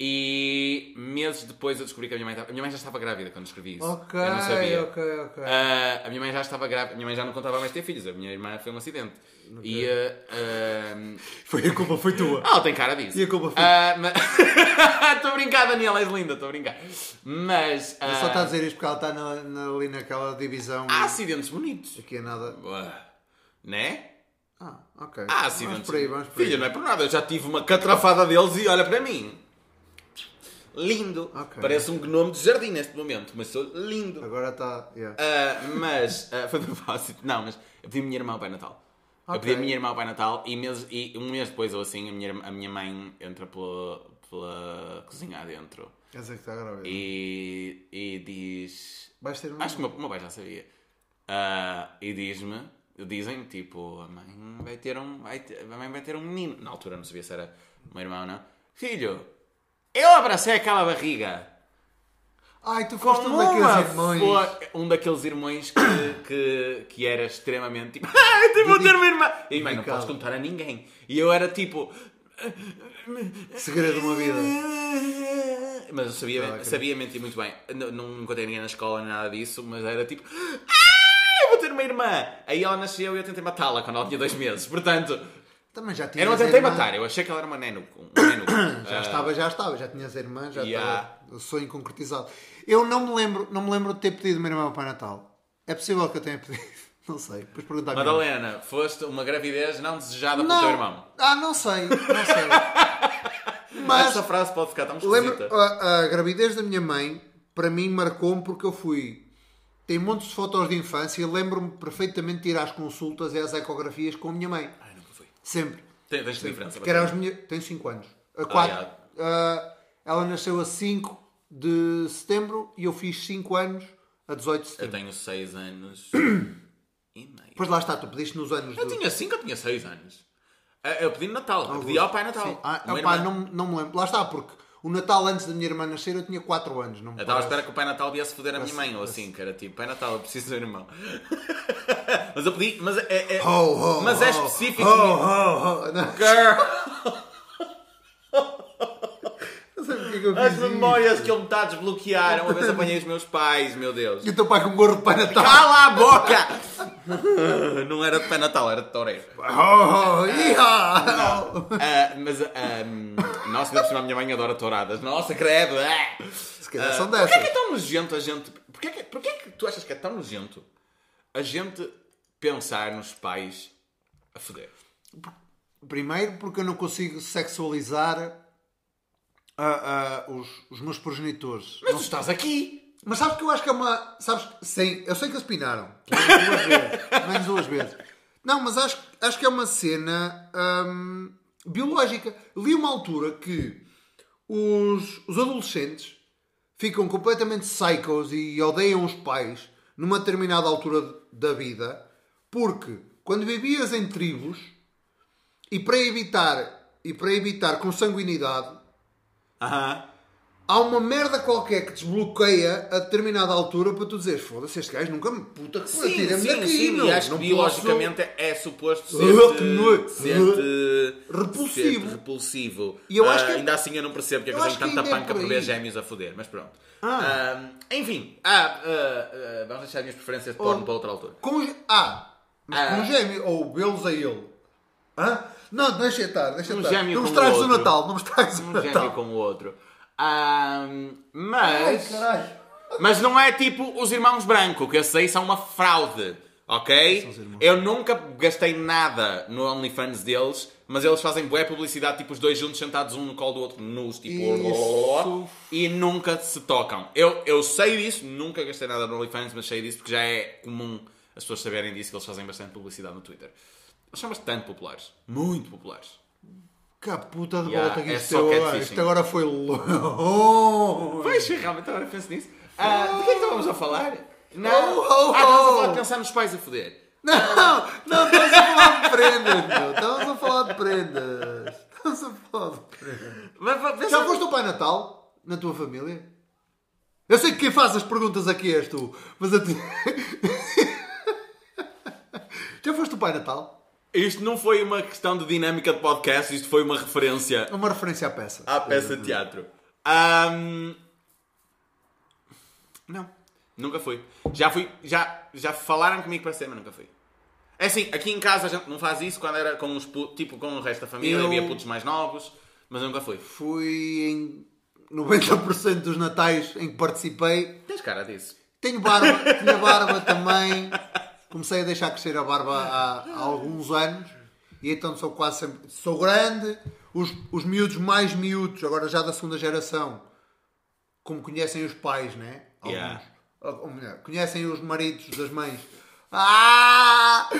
S2: E meses depois eu descobri que a minha mãe estava... A minha mãe já estava grávida quando escrevi isso.
S1: Ok,
S2: eu não sabia.
S1: ok, ok.
S2: Ah, a minha mãe já estava grávida. A minha mãe já não contava mais ter filhos. A minha irmã foi um acidente. E... ah, ah,
S1: Foi a culpa, foi tua.
S2: Ah, tem cara disso.
S1: E a culpa foi-
S2: Ah, mas... Estou a brincar, Daniela, és linda, estou a brincar. Mas...
S1: Ele só está a dizer isto porque ela está na, na- ali naquela divisão.
S2: Há acidentes bonitos.
S1: Aqui é nada.
S2: Né?
S1: Ah, ok. Vamos
S2: acidentes.
S1: por aí, vamos por aí.
S2: Filha, não é por nada. Eu já tive uma catrafada deles e olha para mim. Lindo.
S1: Ok.
S2: Parece um gnome de jardim neste momento, mas sou lindo.
S1: Agora está. yeah.
S2: Ah, mas ah, foi de propósito. Não, mas eu pedi a minha irmã ao Pai Natal. Eu
S1: Ok.
S2: pedi a minha irmã ao Pai Natal e, meses- e um mês depois ou assim a minha, a minha mãe entra pela, pela cozinha adentro
S1: Quer dizer que está grávida.
S2: e, e diz.
S1: Vais ter um.
S2: Acho que o meu, meu pai já sabia. Ah, e diz-me: dizem, tipo, a mãe vai ter um, vai ter- a mãe vai ter um menino. Na altura não sabia se era uma irmã ou não. Filho, eu abracei aquela barriga.
S1: Ai, tu foste um daqueles irmãos.
S2: Um daqueles irmãos que, que, que era extremamente tipo, ah, eu vou ter uma irmã. E mãe, não podes contar a ninguém. E eu era tipo,
S1: Segredo de uma vida.
S2: mas eu sabia,
S1: Ah,
S2: sabia mentir muito bem. Não, não contei ninguém na escola nem nada disso, mas era tipo, ah, eu vou ter uma irmã. Aí ela nasceu e eu tentei matá-la quando ela tinha dois meses. Portanto,
S1: Também já tinhas
S2: eu não tentei
S1: irmã.
S2: matar, eu achei que ela era uma neno. Um neno.
S1: Já
S2: Ah,
S1: estava, já estava, já tinhas a irmã, já
S2: Yeah.
S1: estava o sonho concretizado. Eu não me lembro, não me lembro de ter pedido uma irmã Pai Natal. É possível que eu tenha pedido. Não sei. Depois perguntar.
S2: Madalena, foste uma gravidez não desejada pelo teu irmão.
S1: Ah, não sei, não sei. Mas
S2: Essa frase pode ficar tão
S1: lembro, a, a gravidez da minha mãe, para mim, marcou-me porque eu fui. Tem montes de fotos de infância. Lembro-me perfeitamente de ir às consultas e às ecografias com a minha mãe. Sempre.
S2: Tem- Tens diferença.
S1: Que era as minhas. Tem 5 anos. A quatro.
S2: yeah.
S1: Ah, ela nasceu a 5 de setembro e eu fiz 5 anos a 18 de
S2: Eu
S1: setembro.
S2: tenho 6 anos e meio.
S1: Depois lá está, tu pediste nos anos
S2: Eu
S1: do-
S2: tinha 5 ou tinha 6 anos? Ah, Eu pedi no Natal. Eu pedi ao Pai Natal.
S1: Sim. Ah,
S2: Uma
S1: opá,
S2: irmã.
S1: não, não me lembro. Lá está, porque o Natal antes da minha irmã nascer eu tinha 4 anos. Não me
S2: Eu estava à espera que o Pai Natal viesse foder a minha mãe, ou assim, era tipo, Pai Natal, eu preciso do irmão. mas eu pedi, mas é, é-
S1: Ho, ho,
S2: mas é específico.
S1: ho, ho, ho.
S2: Girl,
S1: é
S2: as memórias que ele me está a desbloquear. Uma vez apanhei os meus pais, meu Deus.
S1: E o teu pai com gorro de Pai Natal.
S2: Cala a boca! Não era de Pai Natal, era de Toureiro.
S1: Iha.
S2: Ah, mas, ah, nossa, ainda por cima a minha mãe adora touradas. Nossa, credo! Ah.
S1: Se calhar
S2: Ah,
S1: são
S2: Porquê é que é
S1: dessas.
S2: tão nojento a gente... Porquê é que, porquê é que tu achas que é tão nojento a gente pensar nos pais a foder?
S1: Primeiro porque eu não consigo sexualizar ah, ah, os, os meus progenitores.
S2: Mas tu estás aqui!
S1: Mas sabes que eu acho que é uma. Sabes? Sim, eu sei que eles pinaram. Menos duas vezes. Menos duas vezes. Não, mas acho, acho que é uma cena hum, biológica. Li uma altura que os, os adolescentes ficam completamente psychos e odeiam os pais numa determinada altura da vida porque quando vivias em tribos e para evitar e para evitar consanguinidade
S2: Aham.
S1: Há uma merda qualquer que desbloqueia a determinada altura para tu dizeres foda-se, este gajo nunca me puta que
S2: Sim,
S1: tira-me daqui,
S2: sim,
S1: meu.
S2: e acho que
S1: Não
S2: biologicamente é suposto
S1: Uh, que
S2: ser
S1: nojo.
S2: repulsivo.
S1: Repulsivo.
S2: repulsivo.
S1: E eu
S2: Ah,
S1: acho que-
S2: Ainda assim eu não percebo porque é que
S1: eu
S2: tenho
S1: que
S2: tanta
S1: é
S2: panca
S1: por
S2: por ver gêmeos a foder, mas pronto.
S1: Ah.
S2: Ah, enfim, ah, ah, ah, vamos deixar as minhas preferências de porno
S1: Oh.
S2: para outra altura.
S1: Com, ah, mas
S2: Ah.
S1: com gêmeo, ou belos a ele. Hã? Não, deixa estar, deixa
S2: Um
S1: estar. não me estragues
S2: o.
S1: Natal, não me estragues o
S2: Um
S1: Natal.
S2: gêmeo com o outro.
S1: Ai,
S2: mas.
S1: caralho.
S2: Mas não é tipo os irmãos branco, que esses aí são uma fraude, ok? Eu nunca gastei nada no OnlyFans deles, mas eles fazem boa publicidade, tipo os dois juntos sentados um no colo do outro, nus, tipo.
S1: Isso.
S2: E nunca se tocam. Eu, eu sei disso, nunca gastei nada no OnlyFans, mas sei disso porque já é comum as pessoas saberem disso, que eles fazem bastante publicidade no Twitter. Eles são bastante populares. Muito populares.
S1: Que puta de
S2: Yeah,
S1: volta que
S2: é
S1: isto,
S2: só
S1: agora, isto agora foi longe.
S2: Pois, realmente agora penso nisso. Ah, de que é que estávamos a falar? Não.
S1: Oh, oh,
S2: ah, estávamos a
S1: oh.
S2: falar de pensar nos pais a foder.
S1: Não, não, estamos a falar de prendas, meu. Estamos a falar de prendas. Estamos a falar de prendas.
S2: Mas,
S1: Já foste o Pai Natal na tua família? Eu sei que quem faz as perguntas aqui és tu, mas a ti... Já foste o Pai Natal?
S2: Isto não foi uma questão de dinâmica de podcast, isto foi uma referência
S1: uma referência à peça.
S2: à peça de teatro. Ahm, Não, nunca fui. Já fui, já, já falaram comigo para ser, mas nunca fui. É assim, aqui em casa a gente não faz isso quando era com os putos, tipo com o resto da família,
S1: Eu-
S2: havia putos mais novos, mas nunca fui.
S1: Fui em 90% dos natais em que participei.
S2: Tens cara disso.
S1: Tenho barba, tinha barba também. Comecei a deixar crescer a barba há, há alguns anos. E então sou quase sempre. Sou grande. Os, os miúdos mais miúdos, agora já da segunda geração, como conhecem os pais, né? Alguns.
S2: Yeah.
S1: Ou- melhor, conhecem os maridos das mães. Ah!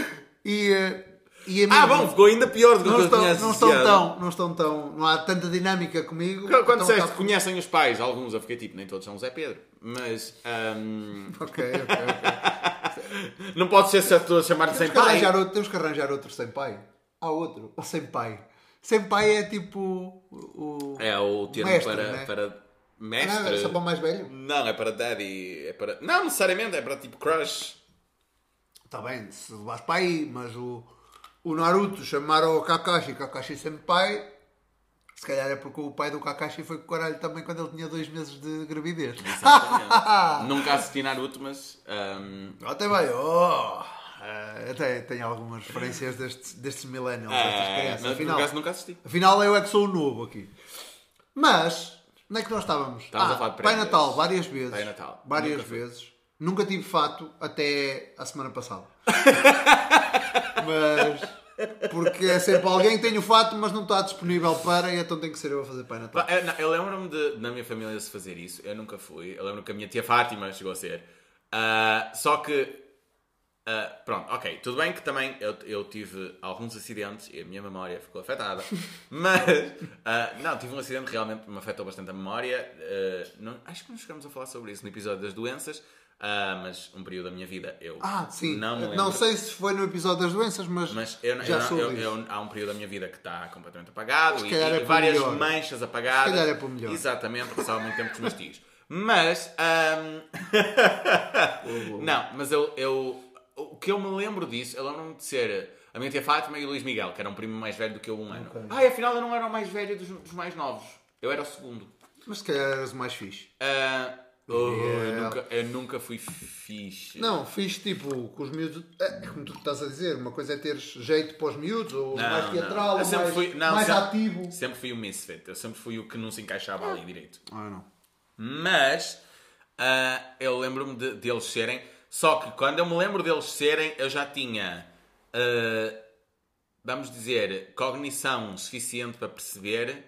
S1: E, eh, e a
S2: Ah, bom, ficou ainda pior do que
S1: não
S2: eu
S1: estão, não estão tão, não estão tão, não há tanta dinâmica comigo.
S2: Quando quando
S1: Então,
S2: disseste
S1: tá-
S2: que conhecem os pais, alguns eu fiquei tipo, nem todos são Zé Pedro. Mas. ahm,
S1: Ok, ok, ok.
S2: Não pode ser se a chamar-te sem pai.
S1: outro, temos que arranjar outro sem pai. Há outro, o sem pai. Sem pai é tipo o.
S2: É o termo
S1: Mestre,
S2: para,
S1: né?
S2: para mestre.
S1: é só para o mais velho?
S2: Não, é para daddy. É para... Não, necessariamente, é para tipo crush.
S1: Está Tá bem, se vais para aí, mas o, o Naruto chamaram o Kakashi Kakashi Senpai, se calhar é porque o pai do Kakashi foi com o caralho também quando ele tinha dois meses de gravidez.
S2: Exatamente. Nunca assisti Naruto, mas. ahm,
S1: Até vai, oh! Eh, até tenho algumas referências destes, destes millennials, destas
S2: é,
S1: crianças.
S2: mas
S1: Afinal,
S2: nunca assisti.
S1: afinal, eu é que sou o novo aqui. Mas, onde é que nós estávamos?
S2: Estávamos
S1: ah,
S2: a falar de
S1: Pai. Natal, várias vezes.
S2: Pai Natal.
S1: Várias
S2: Nunca fui.
S1: vezes. Nunca tive fato até a semana passada. mas. Porque é sempre alguém que tem o fato, mas não está disponível para, e então tem que ser eu a fazer Pai Natal.
S2: Eu, eu lembro-me de, na minha família se fazer isso. Eu nunca fui. Eu lembro que a minha tia Fátima chegou a ser. Ah, só que. ah, pronto, ok. Tudo bem que também eu, eu tive alguns acidentes e a minha memória ficou afetada. mas. ah, não, tive um acidente que realmente me afetou bastante a memória. Não- acho que não chegamos a falar sobre isso no episódio das doenças. Ah, mas um período da minha vida eu.
S1: Ah, sim.
S2: Não me
S1: Não,
S2: lembro.
S1: sei se foi no episódio das doenças, mas,
S2: Mas eu, eu
S1: já
S2: não-
S1: soube
S2: eu- eu- há um período da minha vida que está completamente apagado e, e
S1: é
S2: várias
S1: melhor.
S2: manchas apagadas.
S1: Se calhar é para melhor.
S2: Exatamente, passava muito tempo com os meus tios. Mas. ahm, não, mas eu, eu. O que eu me lembro disso, eu lembro-me de ser a minha tia Fátima e o Luís Miguel, que era um primo mais velho do que eu um ano.
S1: Ok.
S2: Ah, e afinal eu não era o mais velho dos, dos mais novos. Eu era o segundo.
S1: Mas se calhar eras o mais fixe.
S2: Ah, oh, eu,
S1: Yeah.
S2: nunca, eu nunca fui fixe.
S1: Não, fixe tipo com os miúdos. É, é como tu estás a dizer, uma coisa é teres jeito para os miúdos, ou
S2: Não,
S1: mais teatral, ou
S2: sempre
S1: mais,
S2: fui- não,
S1: mais
S2: sempre-
S1: ativo.
S2: Sempre fui o misfit. Eu sempre fui o que não se encaixava ali direito.
S1: Ah, não.
S2: Mas ah, eu lembro-me de, deles serem. Só que quando eu me lembro deles serem, eu já tinha, ah, vamos dizer, cognição suficiente para perceber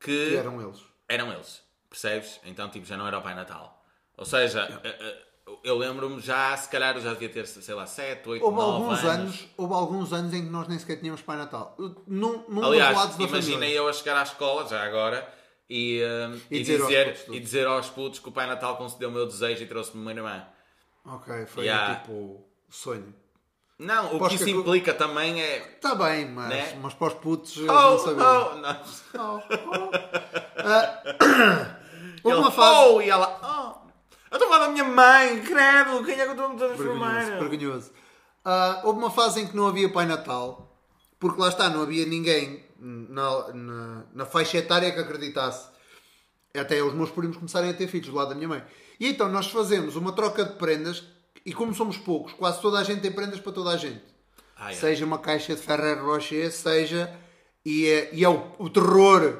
S2: que
S1: Que eram eles.
S2: eram eles. Percebes? Então, tipo, já não era o Pai Natal. Ou seja, ah, ah, eu lembro-me já, se calhar eu já devia ter, sei lá, 7, 8,
S1: Houve
S2: 9
S1: alguns
S2: anos.
S1: anos, houve alguns anos em que nós nem sequer tínhamos Pai Natal. Num, num dos
S2: Aliás,
S1: lados da
S2: imaginei eu a chegar à escola, já agora, e, hum,
S1: E
S2: e
S1: dizer aos
S2: dizer,
S1: putos todos.
S2: e dizer aos putos que o Pai Natal concedeu o meu desejo e trouxe-me uma irmã.
S1: Ok, foi
S2: Yeah.
S1: tipo sonho.
S2: Não, o que isso implica também é.
S1: Está bem, mas,
S2: Né?
S1: mas para os putos
S2: Oh,
S1: não sabiam.
S2: oh, não.
S1: Oh, oh. Ah, houve uma fase.
S2: oh, e ela, oh, eu estou a falar da minha mãe, credo, quem é que eu estou a
S1: Vergonhoso,
S2: transformar?
S1: vergonhoso. Ah, houve uma fase em que não havia Pai Natal, porque lá está, não havia ninguém na, na, na faixa etária que acreditasse. Até os meus primos começarem a ter filhos do lado da minha mãe. E então nós fazemos uma troca de prendas, e como somos poucos, quase toda a gente tem prendas para toda a gente.
S2: Ah, é.
S1: Seja uma caixa de Ferrero Rocher, seja. E é, e é o, o terror.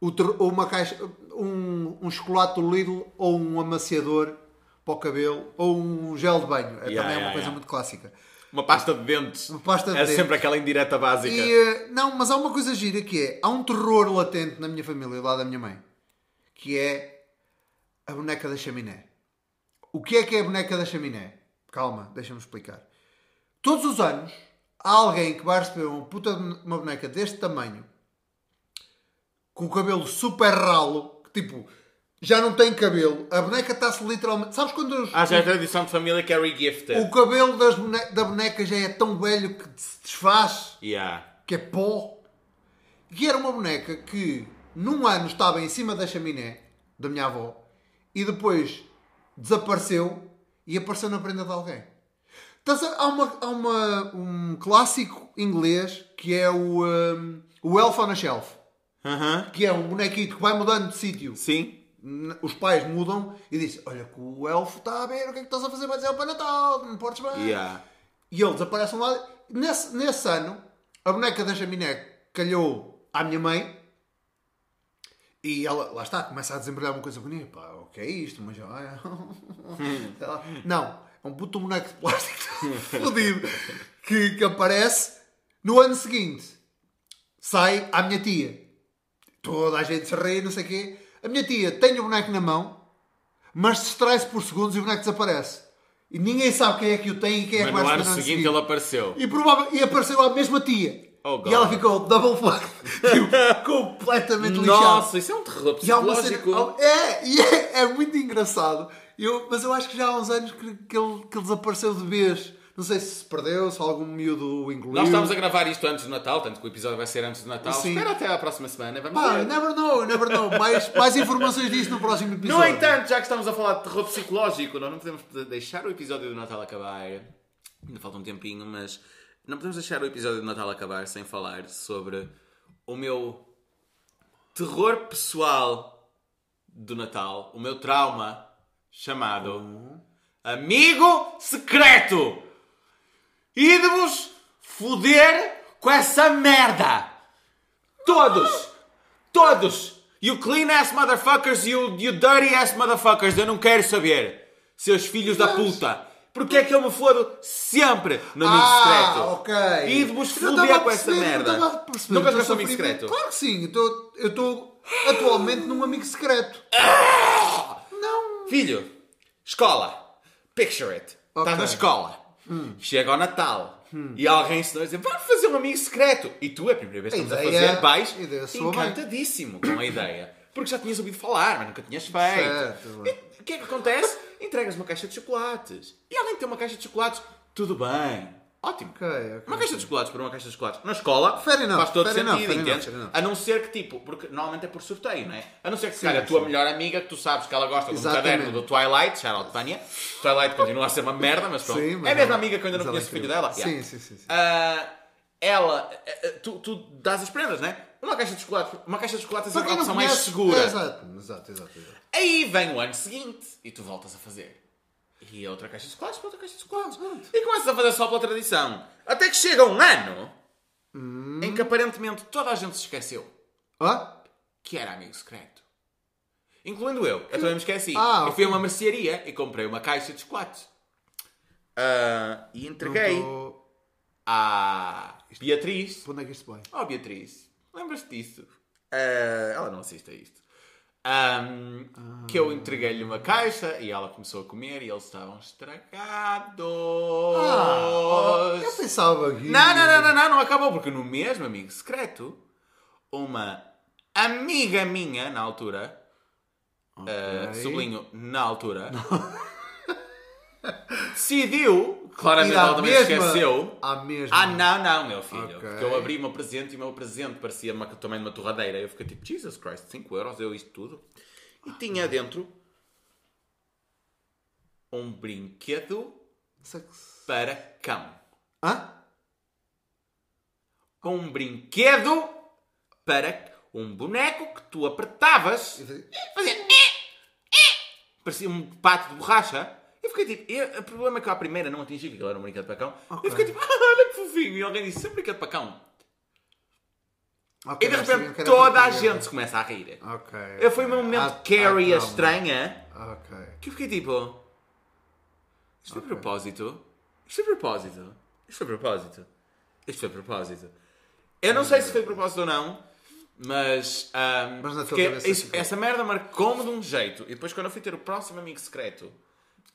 S1: O ter- ou uma caixa. Um, um chocolate do Lidl ou um amaciador para o cabelo ou um gel de banho. É
S2: Yeah,
S1: também é uma
S2: yeah,
S1: coisa
S2: yeah.
S1: muito clássica.
S2: Uma pasta de dentes.
S1: Uma pasta de
S2: é
S1: dentes.
S2: sempre aquela indireta básica.
S1: E, eh, não, mas há uma coisa gira que é: há um terror latente na minha família, lá da minha mãe, que é a boneca da chaminé. O que é que é a boneca da chaminé? Calma, deixa-me explicar. Todos os anos há alguém que vai receber uma puta de uma boneca deste tamanho, com o cabelo super ralo, que tipo, já não tem cabelo, a boneca está-se literalmente. Sabes quando os,
S2: Ah, já é a tradição de família que é regifted.
S1: o cabelo das bone- da boneca já é tão velho que se desfaz?
S2: Yeah.
S1: que é pó, que era uma boneca que num ano estava em cima da chaminé da minha avó e depois desapareceu e apareceu na prenda de alguém. Estás a- Há, uma, há uma- um clássico inglês que é o, um, o Elf on a Shelf,
S2: Aham.
S1: que é um bonequito que vai mudando de sítio.
S2: Sim.
S1: Os pais mudam e dizem: Olha, que o elfo está a ver, o que é que estás a fazer? Vai dizer ao Pai Natal, não portes bem.
S2: Yeah.
S1: E ele desaparece um lado. Nesse, nesse ano, a boneca da chaminé calhou à minha mãe e ela, lá está, começa a desembrulhar uma coisa bonita. Pá, o que é isto? Mas, sei lá. Não, é um puto boneco de plástico fodido que, que aparece no ano seguinte. Sai à minha tia. Toda a gente se ri, não sei o quê. A minha tia tem o boneco na mão, mas distrai-se por segundos e o boneco desaparece. E ninguém sabe quem é que o tem e quem é
S2: Mas
S1: que vai
S2: no ano seguinte ele apareceu.
S1: e, e apareceu a mesma tia.
S2: Oh, God.
S1: e ela ficou double fuck. tipo, completamente lixada.
S2: Nossa, isso é um terror
S1: E há uma cena-
S2: psicológico.
S1: é, e é, é muito engraçado. Eu, mas eu acho que já há uns anos que, que, ele, que ele desapareceu de vez. Não sei se se perdeu, se algum miúdo incluiu.
S2: Nós estamos a gravar isto antes do Natal, tanto que o episódio vai ser antes do Natal.
S1: Sim.
S2: Espera até à próxima semana. Vamos
S1: Pá,
S2: ver.
S1: never know, never know. Mais, mais informações disso no próximo episódio.
S2: No entanto, já que estamos a falar de terror psicológico, nós não podemos deixar o episódio do Natal acabar. Ainda falta um tempinho, mas não podemos deixar o episódio do Natal acabar sem falar sobre o meu terror pessoal do Natal, o meu trauma chamado Amigo Secreto. E de vos foder com essa merda. Todos! Todos! You clean ass motherfuckers, you, you dirty ass motherfuckers, eu não quero saber. Seus filhos da puta. Porque é que eu me fodo sempre no amigo
S1: ah,
S2: secreto?
S1: ok.
S2: E de vos
S1: Eu não
S2: foder
S1: estava a
S2: com essa
S1: perceber,
S2: merda.
S1: Não estava a perceber.
S2: Nunca jogaste amigo secreto?
S1: Claro que sim. Eu estou- Eu estou atualmente num amigo secreto. Não.
S2: Filho, escola. Picture it.
S1: Ok.
S2: Estás na escola. Chega ao Natal. E alguém ensinou a dizer, vamos fazer um amigo secreto. E tu, é a primeira vez que estamos a
S1: ideia-
S2: fazer, vais
S1: a soa bem.
S2: encantadíssimo com a ideia. Porque já tinhas ouvido falar, mas nunca tinhas feito. E o que é que acontece? Entregas uma caixa de chocolates. E alguém tem uma caixa de chocolates. Tudo bem. Ótimo.
S1: Ok, ok.
S2: Uma caixa de chocolates por uma caixa de chocolates na escola
S1: Fair enough,
S2: faz todo
S1: fair
S2: sentido,
S1: enough,
S2: entendes?
S1: fair enough.
S2: A não ser que, tipo, porque normalmente é por sorteio, não é? A não ser que, se calhar, a tua melhor amiga, que tu sabes que ela gosta de um caderno do Twilight, out Tânia. Twilight continua a ser uma merda, mas pronto.
S1: Sim, mas
S2: é a mesma amiga que eu ainda não
S1: ela
S2: conheço o
S1: é
S2: filho dela.
S1: Sim,
S2: Yeah.
S1: sim, sim, sim.
S2: Ah, ela, eh, eh, tu, tu dás as prendas, não é? Uma caixa de chocolates, uma caixa de chocolates é
S1: Para
S2: sempre a opção mais segura.
S1: Exato, exato, exato. exato.
S2: Aí vem o ano seguinte e tu voltas a fazer. E outra caixa de chocolates, outra caixa de chocolates. E começas a fazer só pela tradição. Até que chega um ano
S1: Hum.
S2: em que aparentemente toda a gente se esqueceu
S1: Ah?
S2: que era amigo secreto. Incluindo eu. Eu também me esqueci.
S1: Ah,
S2: eu fui a uma mercearia e comprei uma caixa de chocolates. Ah, e entreguei
S1: tô-
S2: à Beatriz.
S1: Para onde é que isto vai?
S2: Oh, Beatriz, lembras-te disso? Ah, ela não assiste a isto. Ahm, Que eu entreguei-lhe uma caixa e ela começou a comer e eles estavam estragados.
S1: Ah, eu pensava que...
S2: Não, não, não, não, não, não acabou, porque no mesmo amigo secreto, uma amiga minha, na altura, uh,
S1: Ok.
S2: sublinho, na altura, decidiu, claramente ela também
S1: mesma-
S2: esqueceu.
S1: à mesma.
S2: Ah, não, não, meu filho.
S1: Ok.
S2: Porque eu abri o meu presente e o meu presente parecia uma, também de uma torradeira. Eu fiquei tipo, Jesus Christ, 5 euros, eu isto tudo. E tinha dentro um brinquedo
S1: Sex-
S2: para cão.
S1: Hã?
S2: um brinquedo para um boneco que tu apertavas
S1: falei,
S2: fazia eh, eh, parecia um pato de borracha fiquei tipo eu- o problema é que à primeira não atingi que aquilo era um brinquedo para cão
S1: Ok.
S2: eu fiquei tipo ah, olha que fofinho e alguém disse "Isso é um brinquedo para cão
S1: Ok,
S2: e de
S1: já sabia
S2: repente
S1: que era
S2: toda a gente se começa a rir
S1: Ok.
S2: eu foi o meu momento
S1: Ah,
S2: Carrie
S1: ah,
S2: a
S1: calma.
S2: estranha
S1: Ok.
S2: que eu fiquei tipo isto foi propósito isto foi propósito isto foi propósito isto foi propósito eu não sei se foi propósito ou não mas, ahm,
S1: Mas na tua cabeça
S2: isso-
S1: ficou.
S2: essa merda marcou-me de um jeito e depois quando eu fui ter o próximo amigo secreto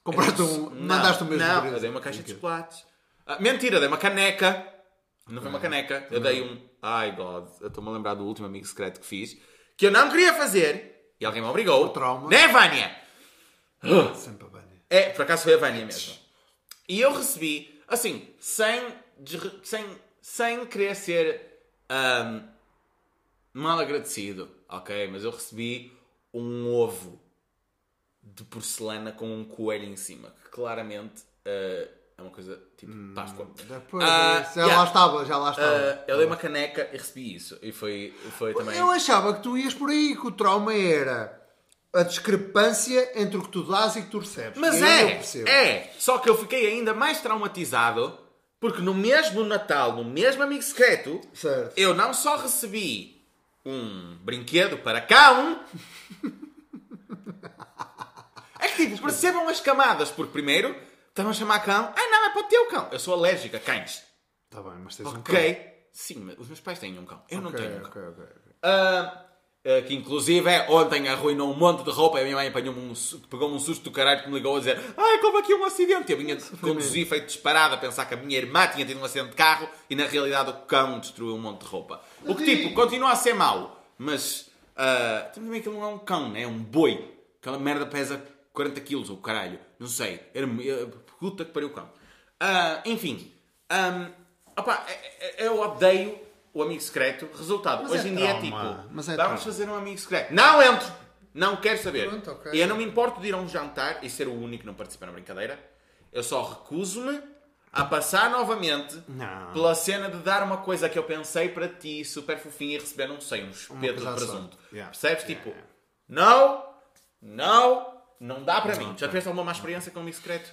S1: Compraste um...
S2: não,
S1: Mandaste o mesmo
S2: não, eu dei uma caixa de chocolates Ah, mentira, dei uma caneca não foi uma caneca eu dei um ai god, eu estou-me a lembrar do último amigo secreto que fiz que eu não queria fazer e alguém me obrigou
S1: O trauma.
S2: né Vânia?
S1: Sempre a Vânia.
S2: É, por acaso foi a Vânia mesmo. E eu recebi, assim, sem, sem, sem querer ser ahm, mal agradecido, ok? Mas eu recebi um ovo de porcelana com um coelho em cima, que claramente ah, é uma coisa tipo Páscoa.
S1: Depois,
S2: Ah,
S1: já
S2: yeah.
S1: lá estava, já lá estava.
S2: Ah, eu dei uma caneca e recebi isso. E foi, foi também.
S1: Eu achava que tu ias por aí, que o trauma era a discrepância entre o que tu dás e o que tu recebes.
S2: Mas
S1: E
S2: é, é. Só que eu fiquei ainda mais traumatizado porque no mesmo Natal, no mesmo amigo secreto,
S1: Certo.
S2: eu não só recebi um brinquedo para cão. É que tipo, percebam as camadas, porque primeiro estavam a chamar cão. Ah, não, é para o teu cão. Eu sou alérgica a cães.
S1: Está bem, mas tens um cão.
S2: Ok? Sim, os meus pais têm um cão. Eu não
S1: Ok,
S2: tenho um cão.
S1: ok, ok, ok.
S2: Ah, que inclusive é, ontem arruinou um monte de roupa e a minha mãe apanhou um, pegou-me um susto do caralho que me ligou a dizer Ai, como aqui um acidente. Eu vinha de conduzir feito disparado a pensar que a minha irmã tinha tido um acidente de carro e na realidade o cão destruiu um monte de roupa. O que tipo, continua a ser mau, mas ah, também aquilo não é um cão, né? é um boi. Aquela merda pesa 40 quilos, ou caralho, não sei. Era, era puta que pariu o cão. Ah, enfim, um, opa, é- é- eu odeio o amigo secreto. Resultado,
S1: Mas
S2: hoje
S1: é
S2: em dia é
S1: trauma,
S2: tipo,
S1: mas é
S2: vamos
S1: trauma.
S2: fazer um amigo secreto. Não entro! Não quero saber.
S1: Pronto, ok.
S2: E eu não me importo de ir a um jantar e ser o único que não participa na brincadeira. Eu só recuso-me a passar novamente
S1: Não.
S2: pela cena de dar uma coisa que eu pensei para ti, super fofinha, e receber, não sei, um espeto de presunto.
S1: Yeah.
S2: Percebes?
S1: Yeah,
S2: tipo,
S1: yeah.
S2: não, não, não dá para mim. Já tiveste alguma má experiência com um amigo secreto?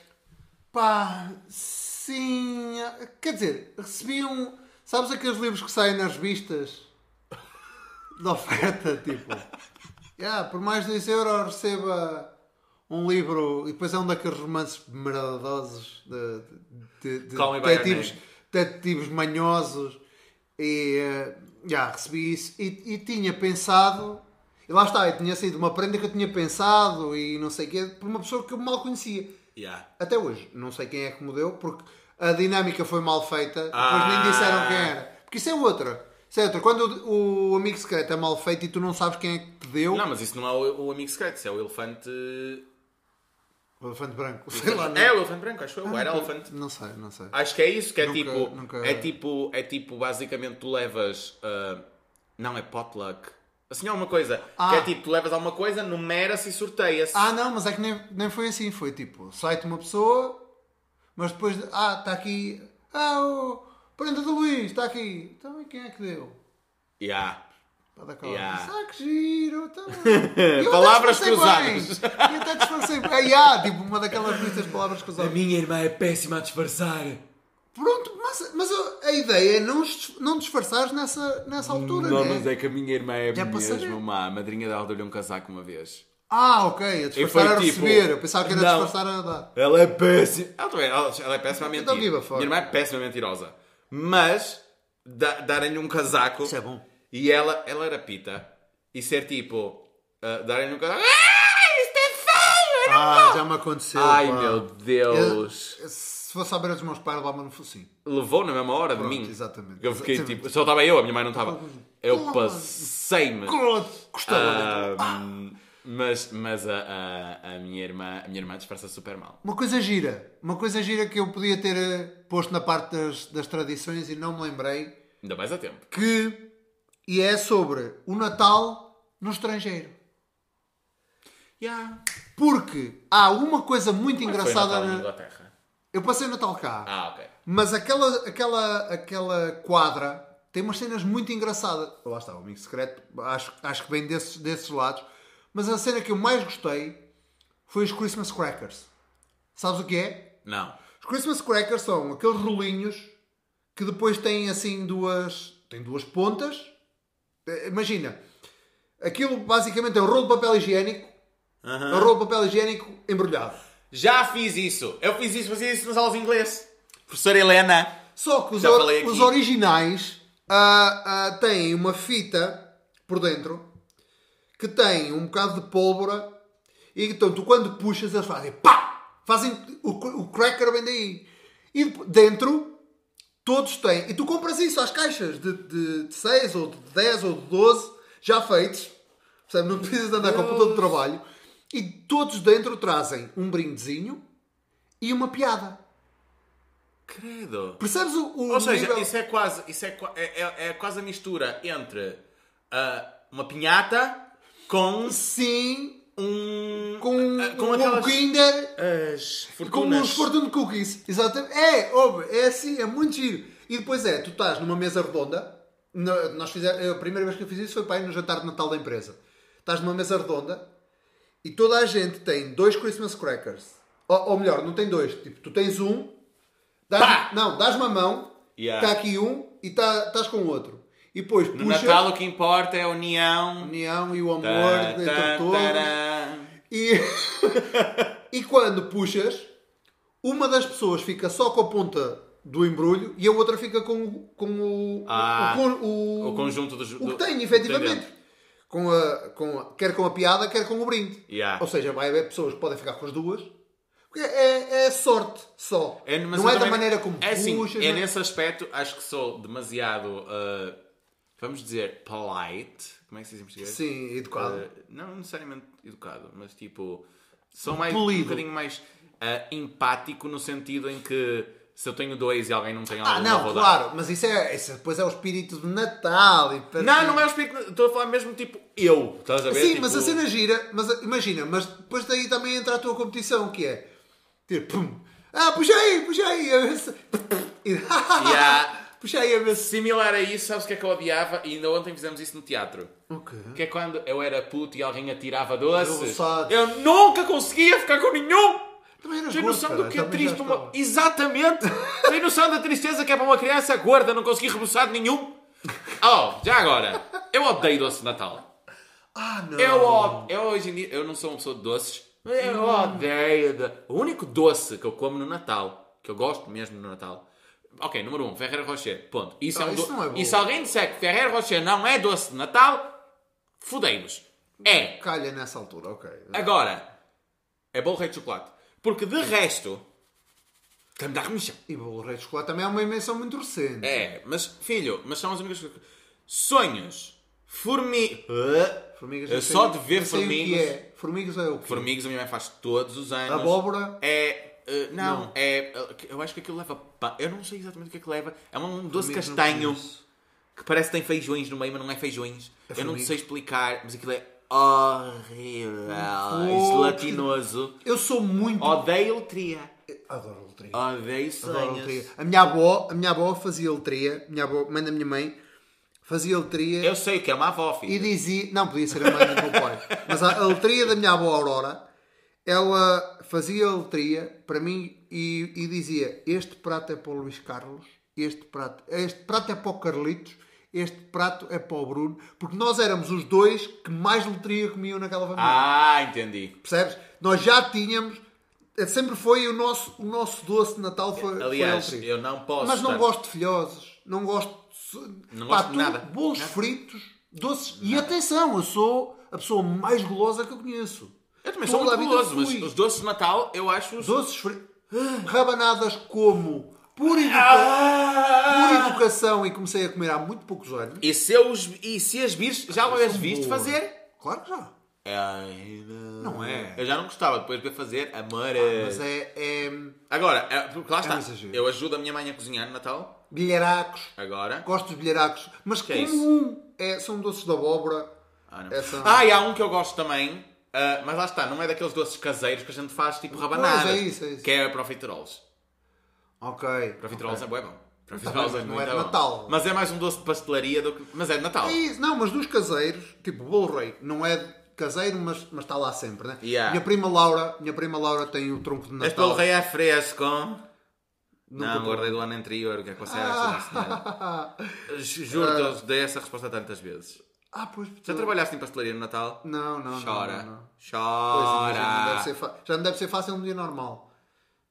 S1: Pá, sim. Quer dizer, recebi um. Sabes aqueles livros que saem nas revistas? De oferta, tipo. Yeah, por mais de 2 euros receba um livro e depois é um daqueles romances maravilhosos de, de, de, de detetives, detetives manhosos e eh, yeah, recebi isso e, e tinha pensado e lá está, e tinha sido uma prenda que eu tinha pensado e não sei o quê por uma pessoa que eu mal conhecia
S2: Yeah.
S1: até hoje, não sei quem é que me deu, porque a dinâmica foi mal feita, depois
S2: Ah.
S1: nem disseram quem era. Porque isso é outra. Isso é outra. Quando o, o amigo secreto é mal feito e tu não sabes quem é que te deu,
S2: Não, mas isso não é o, o amigo secreto, isso é o elefante.
S1: o elefante branco. Sei lá, não.
S2: É o elefante branco, acho eu.
S1: Ah,
S2: o White
S1: nunca-
S2: Elephant.
S1: Não sei, não sei.
S2: Acho que é isso, que é
S1: Nunca-
S2: tipo.
S1: nunca-
S2: É tipo. É tipo, basicamente, tu levas. ah, não é potluck. Assim, alguma coisa.
S1: Ah.
S2: Que é tipo, tu levas alguma coisa, numera-se e sorteia-se.
S1: Ah, não, mas é que nem, nem foi assim. Foi tipo, sai-te uma pessoa, mas depois, ah, está aqui, ah, o prenda do Luís, está aqui. Então, e quem é que deu?
S2: Yeah.
S1: Cola.
S2: Yeah.
S1: Ah, que giro. Eu
S2: Palavras cruzadas.
S1: bem. E até disfarcei bem. Ah, yeah, tipo uma daquelas listas de palavras cruzadas.
S2: minha irmã é péssima a disfarçar.
S1: Pronto, mas, mas a ideia é não, não disfarçares nessa, nessa altura,
S2: Não,
S1: né?
S2: mas é que a minha irmã é
S1: Já
S2: mesmo má. A madrinha dela deu-lhe um casaco uma vez.
S1: Ah, ok. A disfarçar
S2: foi
S1: era
S2: tipo,
S1: receber. Eu pensava que era
S2: não.
S1: disfarçar a dar.
S2: Ela é péssima. Ela, também, ela, ela é péssima a mentir.
S1: Então give a.
S2: Minha irmã é péssima mentirosa. Mas, da- darem-lhe um casaco.
S1: Isso é bom.
S2: E ela, ela era pita. E ser tipo, ah, darem-lhe um casaco. Ah, isto é feio! eu não
S1: Ah, já me aconteceu.
S2: Ai
S1: pá.
S2: meu Deus!
S1: Eu- se fosse à beira dos meus pais, levava no focinho.
S2: Levou na mesma hora de
S1: Pronto,
S2: mim.
S1: exatamente.
S2: Eu fiquei
S1: Exatamente.
S2: tipo, só estava eu, a minha mãe não estava. Eu passei-me.
S1: Custava.
S2: Ah, mas mas a, a, a minha irmã, a minha irmã disfarça super mal.
S1: Uma coisa gira. Uma coisa gira que eu podia ter eh, posto na parte das, das tradições e não me lembrei.
S2: Ainda mais a tempo.
S1: Que... E é sobre o Natal no estrangeiro.
S2: Yeah.
S1: Porque há uma coisa muito
S2: Como
S1: engraçada. Na
S2: Inglaterra.
S1: Eu passei o Natal cá.
S2: Ah, ok.
S1: Mas aquela, aquela, aquela quadra tem umas cenas muito engraçadas. Lá está, o amigo secreto, acho, acho que vem desses, desses lados. Mas a cena que eu mais gostei foi os Christmas Crackers. Sabes o que é?
S2: Não.
S1: Os Christmas Crackers são aqueles rolinhos que depois têm assim duas. têm duas pontas. Eh, Imagina, aquilo basicamente é um rolo de papel higiênico. É um rolo de papel higiênico embrulhado.
S2: Já fiz isso. Eu fiz isso, fazia isso nas aulas de inglês. Professora Helena.
S1: Só que os,
S2: Já
S1: or-
S2: falei aqui.
S1: os originais ah, ah, têm uma fita por dentro que tem um bocado de pólvora e então tu quando puxas eles fazem pá! Fazem, o, cr- o cracker vem daí. E dentro todos têm. E tu compras isso às caixas de, de, de 6 ou de 10 ou de 12 já feitos. Percebe? Não precisas de andar com a puta de trabalho. E todos dentro trazem um brindezinho e uma piada.
S2: Credo.
S1: Percebes o, o
S2: Ou seja,
S1: nível-
S2: isso é quase, isso é, é, é- é quase a mistura entre ah, uma pinhata com
S1: Sim,
S2: um.
S1: com,
S2: ah,
S1: com
S2: com aquelas.
S1: um Kinder,
S2: As
S1: com
S2: fortunas.
S1: uns Fortune Cookies. Exatamente. É, óbvio, é assim, é muito giro. E depois é, tu estás numa mesa redonda. nós fizemos, a primeira vez que eu fiz isso foi para ir no jantar de Natal da empresa. Estás numa mesa redonda e toda a gente tem dois Christmas crackers. Ou, ou melhor, não tem dois. Tipo, tu tens um, dás,
S2: Pá!
S1: não, dás uma mão,
S2: Yeah.
S1: está aqui um e tá, estás com o outro. E depois
S2: No
S1: puxas
S2: Natal o que importa é a
S1: a
S2: união.
S1: união e o amor
S2: Tá,
S1: entre
S2: tá,
S1: todos.
S2: tará.
S1: E, e quando puxas, uma das pessoas fica só com a ponta do embrulho e a outra fica com, o- com o,
S2: Ah,
S1: o, con- o,
S2: o conjunto dos-
S1: o que tem,
S2: do
S1: efetivamente. Com a, com a- quer com a piada, quer com o brinde.
S2: Yeah.
S1: Ou seja, vai haver pessoas que podem ficar com as duas. Porque é, é sorte só.
S2: É,
S1: não é da maneira como
S2: é assim,
S1: puxas.
S2: é
S1: não-
S2: nesse aspecto, acho que sou demasiado, ah, vamos dizer, polite. Como é que se diz em português?
S1: Sim, educado.
S2: Ah, não necessariamente educado, mas tipo, Sou mais, um bocadinho mais ah, empático no sentido em que se eu tenho dois e alguém não tem algum,
S1: Ah, não,
S2: vou dar.
S1: claro, mas isso, é, isso depois é o espírito de Natal. E
S2: Não, não é o espírito. Estou a falar mesmo tipo eu. Estás a ver?
S1: Sim,
S2: Tipo,
S1: mas a cena gira, mas imagina, mas depois daí também entra a tua competição, que é tipo, pum, ah, puxa aí, puxa aí, a ver se.
S2: Yeah.
S1: puxa aí a ver se.
S2: Similar a isso, sabes o que é que eu odiava? E ainda ontem fizemos isso no teatro.
S1: O quê?
S2: Que é quando eu era puto e alguém atirava doces.
S1: Doçados.
S2: Eu nunca conseguia ficar com nenhum!
S1: Também eras
S2: Tem
S1: gordo,
S2: noção
S1: cara,
S2: do que é
S1: também já
S2: triste uma...
S1: estava.
S2: Exatamente! Tem noção da tristeza que é para uma criança gorda não conseguir reboçar nenhum? Oh, já agora, eu odeio doce de Natal.
S1: Ah, não.
S2: Eu, eu hoje em dia, eu não sou uma pessoa de doces. mas Eu odeio. de- O único doce que eu como no Natal, que eu gosto mesmo no Natal. Ok, número 1, um, Ferreira Rocher. Ponto. Isso
S1: Ah,
S2: é um
S1: isso
S2: do-
S1: não é bom.
S2: E se alguém disser que Ferreira Rocher não é doce de Natal, fudei-vos. É.
S1: Calha nessa altura, ok.
S2: Agora, é bolo rei de chocolate. Porque de resto, tem-me dar comichão.
S1: E o Rei de Chocolate também é uma invenção muito recente.
S2: É, mas filho, mas são as únicas coisas. Sonhos, formi...
S1: Formigas
S2: Eu
S1: sei-
S2: só de ver formigos-
S1: é. Formigas é o quê?
S2: Formigos a minha mãe faz todos os anos.
S1: Abóbora?
S2: É. uh, não,
S1: Não.
S2: é. uh, eu acho que aquilo leva pão. Eu não sei exatamente o que é que leva. É um doce
S1: Formigas
S2: castanho que parece que tem feijões no meio, mas não é feijões.
S1: É
S2: eu não sei explicar, mas aquilo é horrível.
S1: Oh,
S2: gelatinoso.
S1: Eu sou muito.
S2: Odeio letria.
S1: Adoro letria.
S2: Odeio sonhos.
S1: A minha avó, a minha avó fazia letria. A minha avó, mãe da minha mãe, fazia letria.
S2: Eu sei o que é uma avó,
S1: E
S2: filho.
S1: dizia, não podia ser a mãe do meu pai, mas a, a letria da minha avó Aurora, ela fazia letria para mim e, e dizia: Este prato é para o Luís Carlos, este prato, este prato é para o Carlitos, este prato é para o Bruno, porque nós éramos os dois que mais letria comiam naquela família.
S2: Ah, entendi.
S1: Percebes? Nós já tínhamos, eh, sempre foi o nosso, o nosso doce de Natal foi,
S2: Aliás,
S1: foi
S2: eu não posso.
S1: Mas não
S2: estar-
S1: gosto de filhoses, não gosto de...
S2: Não
S1: Pá,
S2: gosto de nada.
S1: Bolos
S2: Nada.
S1: fritos, doces. E atenção, eu sou a pessoa mais gulosa que eu conheço.
S2: Eu também sou
S1: Toda a
S2: muito guloso, mas os doces de Natal eu acho. os-
S1: Doces fritos. Rabanadas como por, educa-
S2: Ah!
S1: por educação e comecei a comer há muito poucos anos.
S2: E se, eu os, e se as vires, já uma vez viste fazer?
S1: Claro que já.
S2: Ai,
S1: Não é.
S2: Eu já não gostava depois de ver fazer amor.
S1: Mas é, é
S2: Agora, é, porque lá está.
S1: um exagero.
S2: eu ajudo a minha mãe a cozinhar no Natal.
S1: bilharacos.
S2: Agora.
S1: Gosto dos bilharacos. Mas
S2: Que é
S1: como
S2: isso?
S1: um é, são doces de abóbora.
S2: Ah, não.
S1: Essa-
S2: Ah, e há um que eu gosto também. ah, mas lá está, não é daqueles doces caseiros que a gente faz tipo rabanadas.
S1: é isso, é isso.
S2: Que é profiteroles.
S1: Ok.
S2: Profiteroles
S1: ok.
S2: é bom.
S1: Tá
S2: Profiteroles
S1: bem,
S2: é
S1: não
S2: muito
S1: é de. Natal.
S2: Mas é mais um doce de pastelaria do que... Mas é de Natal.
S1: É isso. Não, mas dos caseiros, tipo bolo rei, não é caseiro, mas, mas está lá sempre, né?
S2: Yeah.
S1: Minha prima Laura, minha prima Laura tem o tronco de Natal.
S2: Este bolo rei é fresco.
S1: Nunca
S2: não, guardei do ano anterior. O que é que você acha?
S1: Ah,
S2: Juro-te, eu dei essa resposta tantas vezes.
S1: ah, pois.
S2: Já trabalhaste em pastelaria no Natal?
S1: Não, não,
S2: Chora.
S1: não,
S2: Chora.
S1: já, não deve ser fa- já não deve ser fácil num dia normal.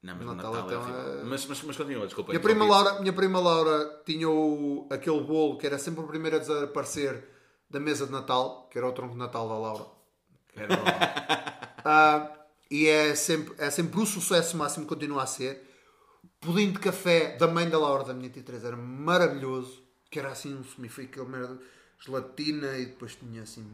S2: Não, mas
S1: Natal,
S2: Natal, é
S1: então, é-
S2: Mas, mas, mas continua, desculpa.
S1: Minha prima. Laura, minha prima Laura tinha o, aquele bolo que era sempre o primeiro a desaparecer da mesa de Natal, que era o tronco de Natal da Laura. Era Ah, e é sempre, é sempre o sucesso máximo, continua a ser. Pudim de café da mãe da Laura, da minha tia Teresa, era maravilhoso. Que era assim um semifrio, aquele merda gelatina e depois tinha assim.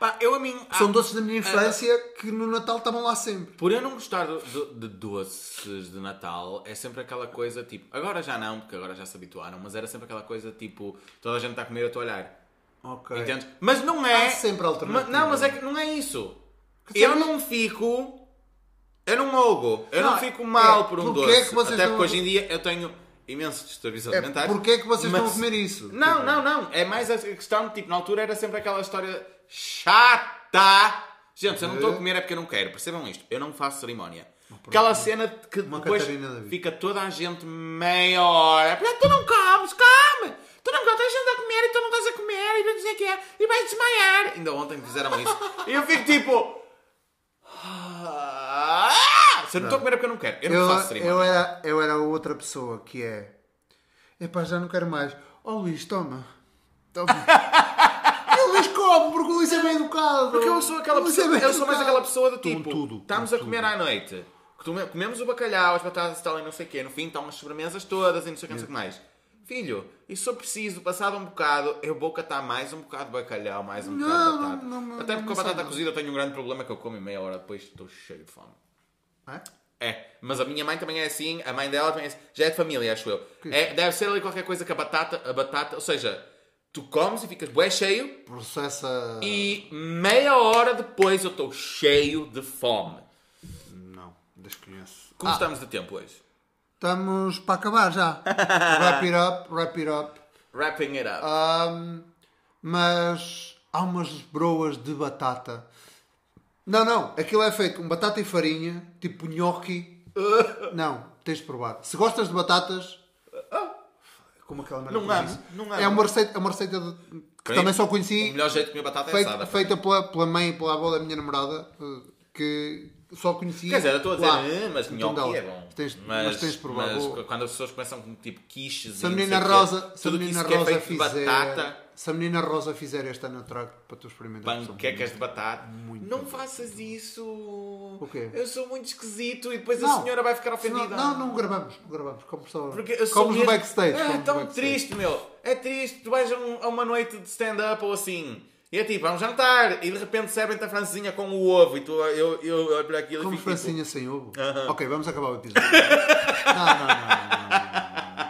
S2: Pá, eu a mim...
S1: São
S2: ah,
S1: doces da minha infância que no Natal estavam lá sempre.
S2: Por eu não gostar do- do- de doces de Natal, é sempre aquela coisa tipo. Agora já não, porque agora já se habituaram, mas era sempre aquela coisa tipo. Toda a gente está a comer, eu estou a olhar.
S1: Ok.
S2: Entendes? Mas não é.
S1: Há sempre alternativa.
S2: Ma- Não, mas é que não é isso. Eu não fico. Eu não mogo. Eu não,
S1: Não,
S2: fico mal
S1: é,
S2: por um
S1: porque
S2: doce.
S1: é que vocês
S2: Até
S1: estão
S2: porque hoje em dia eu tenho imensos distúrbios
S1: É,
S2: alimentares.
S1: porque é que vocês estão
S2: mas-
S1: a comer isso?
S2: Não,
S1: Tipo,
S2: não, não. É mais a questão, tipo, na altura era sempre aquela história chata. Gente, se eu não estou a comer é porque eu não quero. Percebam isto. Eu não faço cerimónia. Aquela cena de que
S1: Uma
S2: depois
S1: Catarina
S2: fica toda a gente meia hora. "Portanto, Tu não comes, come! Tu não comes, tens gente a comer e tu não estás a comer e sei o que é. E vais desmaiar. Ainda ontem fizeram isso. e eu fico tipo... "Ah, Se eu não estou a comer é porque eu não quero. Eu não faço cerimónia.
S1: eu, era, eu era outra pessoa que é. Epá, já não quero mais. Oh Luís, toma. toma. e porque o Luís é bem educado.
S2: Porque eu sou aquela
S1: Luís
S2: pessoa,
S1: é bem
S2: eu sou mais
S1: educado.
S2: aquela pessoa do
S1: Tum,
S2: tipo,
S1: tudo,
S2: estamos a comer
S1: tudo.
S2: à noite, come- comemos o bacalhau, as batatas e tal e não sei o quê, no fim estão as sobremesas todas e não sei o que, não sei o que mais. Filho, e se eu preciso, passado um bocado, eu vou catar mais um bocado de bacalhau, mais um
S1: Não,
S2: bocado de batata.
S1: não, não,
S2: Até
S1: não
S2: porque com a batata cozida eu tenho um grande problema que eu como em meia hora depois estou cheio de fome.
S1: É?
S2: É, mas a minha mãe também é assim, a mãe dela também é assim. Já é de família, acho eu. É, deve ser ali qualquer coisa que a batata, a batata, ou seja, tu comes e ficas bué cheio
S1: Processa.
S2: e meia hora depois eu estou cheio de fome.
S1: Não, desconheço.
S2: Como
S1: Ah,
S2: estamos de tempo hoje?
S1: Estamos para acabar já. wrap it up, wrap it up.
S2: Wrapping it up.
S1: Ahm, mas há umas broas de batata. Não, não. Aquilo é feito com batata e farinha, tipo gnocchi. Não, tens de provar. Se gostas de batatas. Como aquela merda
S2: Não amo,
S1: disse.
S2: não amo.
S1: É uma receita, é uma receita de- que também só
S2: O
S1: conheci.
S2: melhor jeito de comer batata é
S1: Feita,
S2: assada.
S1: feita pela, pela mãe e pela avó da minha namorada. eh, Que só conhecia.
S2: Quer dizer, eu estou a dizer,
S1: lá.
S2: "Ah, mas
S1: dá-la.
S2: é bom.
S1: Tens- mas tens de provar.
S2: mas quando as pessoas começam com tipo quiches
S1: Se a
S2: e
S1: menina
S2: o
S1: Rosa, se a menina
S2: é
S1: Rosa
S2: de
S1: fizer,
S2: batata,
S1: se a menina Rosa fizer este ano eu trago para tu experimentar.
S2: panquecas de batata.
S1: Muito
S2: não
S1: bom.
S2: faças isso. O
S1: quê?
S2: Eu sou muito esquisito e depois a
S1: Não.
S2: senhora vai ficar ofendida.
S1: Não, não gravamos, não gravamos. Como só,
S2: Porque eu sou
S1: como no
S2: mesmo-
S1: backstage.
S2: É tão
S1: backstage.
S2: triste, meu. É triste. Tu vais a, um- a uma noite de stand-up ou assim. E é tipo, um jantar. E de repente servem-te a francesinha com o ovo. E tu, eu, eu olho para aquilo
S1: Como
S2: e fico tipo...
S1: francinha sem ovo. Ok, vamos acabar o episódio. não, não, não, não,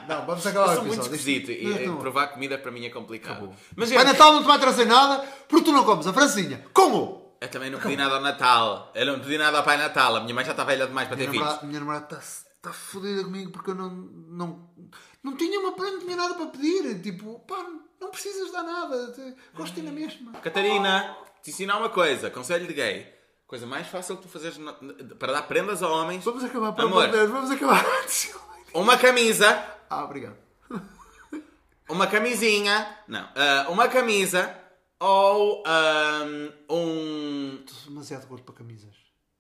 S1: não. Vamos acabar
S2: Eu sou muito esquisito e,
S1: não-
S2: provar comida para mim é complicado.
S1: Acabou.
S2: Mas
S1: Pai
S2: gente,
S1: Natal não te vai trazer nada porque tu não comes a francinha. Como?
S2: eu também não pedi nada ao Natal. Eu não pedi nada ao Pai Natal. A minha mãe já está velha demais para ter
S1: Minha
S2: filhos.
S1: namorada, minha namorada está tá fodida comigo porque eu não, não, não tinha uma não tinha nada para pedir. Tipo, pá, não precisas dar nada. te- Gosto de ir na mesma.
S2: Catarina, te ensinar uma coisa. Conselho de gay. Coisa mais fácil que tu fazeres para dar prendas a homens.
S1: Vamos acabar, pelo
S2: Amor.
S1: amor de Deus, vamos acabar.
S2: Uma camisa.
S1: Ah, obrigado.
S2: Uma camisinha. Não. ah, uma camisa. Ou ahm, um.
S1: Estou demasiado gordo para camisas.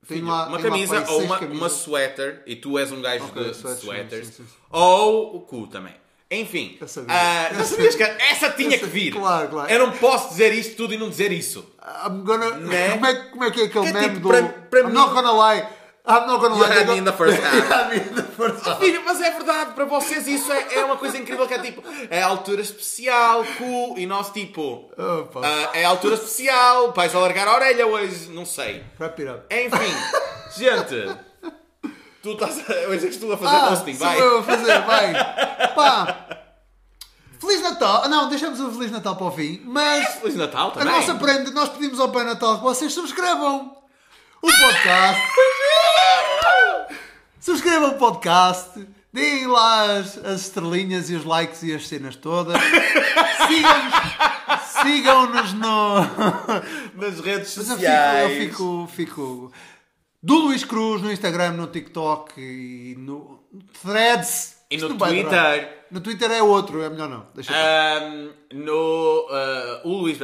S2: Filho,
S1: Tenho lá,
S2: uma
S1: lá,
S2: camisa
S1: aí
S2: ou uma,
S1: camisas.
S2: uma sweater e tu és um gajo
S1: Ok,
S2: de
S1: sweaters,
S2: sweaters
S1: sim, sim, sim.
S2: ou o cu também. Enfim,
S1: Eu sabia.
S2: ah, já sabias que essa tinha que vir.
S1: claro, claro.
S2: Eu não posso dizer isto tudo e não dizer isso.
S1: I'm gonna...
S2: Né?
S1: Como, é, como é que é aquele
S2: Que
S1: meme
S2: tipo,
S1: do...
S2: para- para
S1: I'm
S2: mim-
S1: not gonna lie. I'm not gonna
S2: You
S1: lie.
S2: had me in the first half.
S1: You had me in the first half.
S2: Filho, mas é verdade, para vocês isso é, é uma coisa incrível que é tipo, é a altura especial, cu, e nós tipo,
S1: Opa.
S2: ah, é a altura especial, vais alargar a orelha hoje, não sei.
S1: Wrap it up.
S2: Enfim, gente, tu estás a, hoje é que estou a fazer
S1: Ah,
S2: hosting, vai.
S1: eu a fazer, vai. Pá. Feliz Natal. Ah, Não, deixamos o Feliz Natal para o fim. Mas
S2: Feliz Natal
S1: a
S2: também.
S1: nossa prenda, nós pedimos ao Pai Natal que vocês subscrevam o podcast. Subscrevam o podcast. Deem lá as, as estrelinhas e os likes e as cenas todas. Sigam-nos sigam-nos no.
S2: Nas redes
S1: Mas eu fico,
S2: sociais.
S1: eu fico, fico do Luís Cruz no Instagram, no TikTok e no Threads.
S2: E
S1: Isto
S2: no
S1: não
S2: Twitter.
S1: durar. No Twitter é outro, é melhor não. Deixa eu
S2: Ahm, no ah, o Luís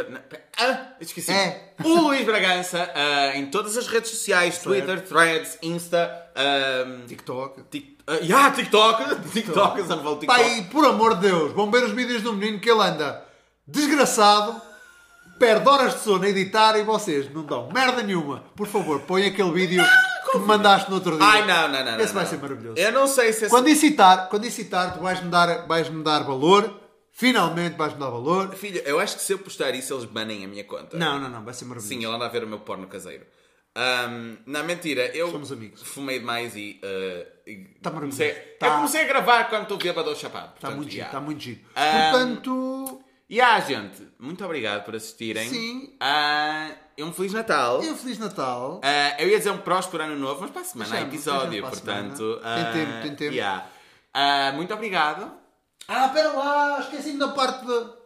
S2: ah, esqueci.
S1: É.
S2: O Luís Bragança ah, em todas as redes sociais, Twitter, Threads, Insta, ahm,
S1: TikTok.
S2: Tik- ah, yeah, TikTok, TikTok, eu só não falo TikTok.
S1: Pai, por amor de Deus, vão ver os vídeos do menino que ele anda desgraçado, perde horas de sono a editar e vocês não dão merda nenhuma. Por favor, põe aquele vídeo que me mandaste no outro dia.
S2: Ai não, não, não.
S1: Esse
S2: não,
S1: vai
S2: não.
S1: ser maravilhoso.
S2: Eu não sei se esse...
S1: Quando incitar, quando incitar, tu vais-me dar, vais-me dar valor. Finalmente vais-me dar valor.
S2: Filho, eu acho que se eu postar isso eles banem a minha conta.
S1: Não, não, não, vai ser maravilhoso.
S2: Sim, ele anda a ver o meu porno caseiro. Ahm, não, mentira, eu
S1: Somos amigos.
S2: fumei demais e,
S1: Tá maravilhoso.
S2: comecei,
S1: Tá-
S2: eu comecei a gravar quando estou bêbado ou chapado.
S1: Está
S2: portanto,
S1: muito giro,
S2: yeah.
S1: está muito giro. Portanto,
S2: E há, gente, muito obrigado por assistirem.
S1: Sim.
S2: E um Feliz Natal.
S1: e um Feliz Natal.
S2: Ah, eu ia dizer um próspero ano novo, mas para a semana há episódio, portanto.
S1: semana. Tem
S2: ah,
S1: tempo, tem tempo.
S2: yeah. Ah, muito obrigado.
S1: Ah, espera lá, esqueci-me da parte de...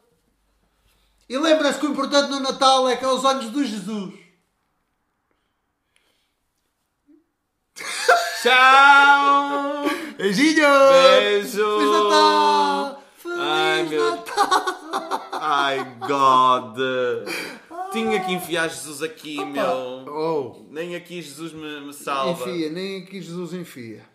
S1: E lembra-se que o importante no Natal é que é os olhos do Jesus.
S2: Tchau!
S1: Beijinho!
S2: Beijo!
S1: Feliz Natal! Feliz
S2: Ai, meu-
S1: Natal!
S2: Ai, God! Tinha que enfiar Jesus aqui, meu.
S1: Oh,
S2: Nem aqui Jesus me, me salva.
S1: enfia, nem aqui Jesus enfia.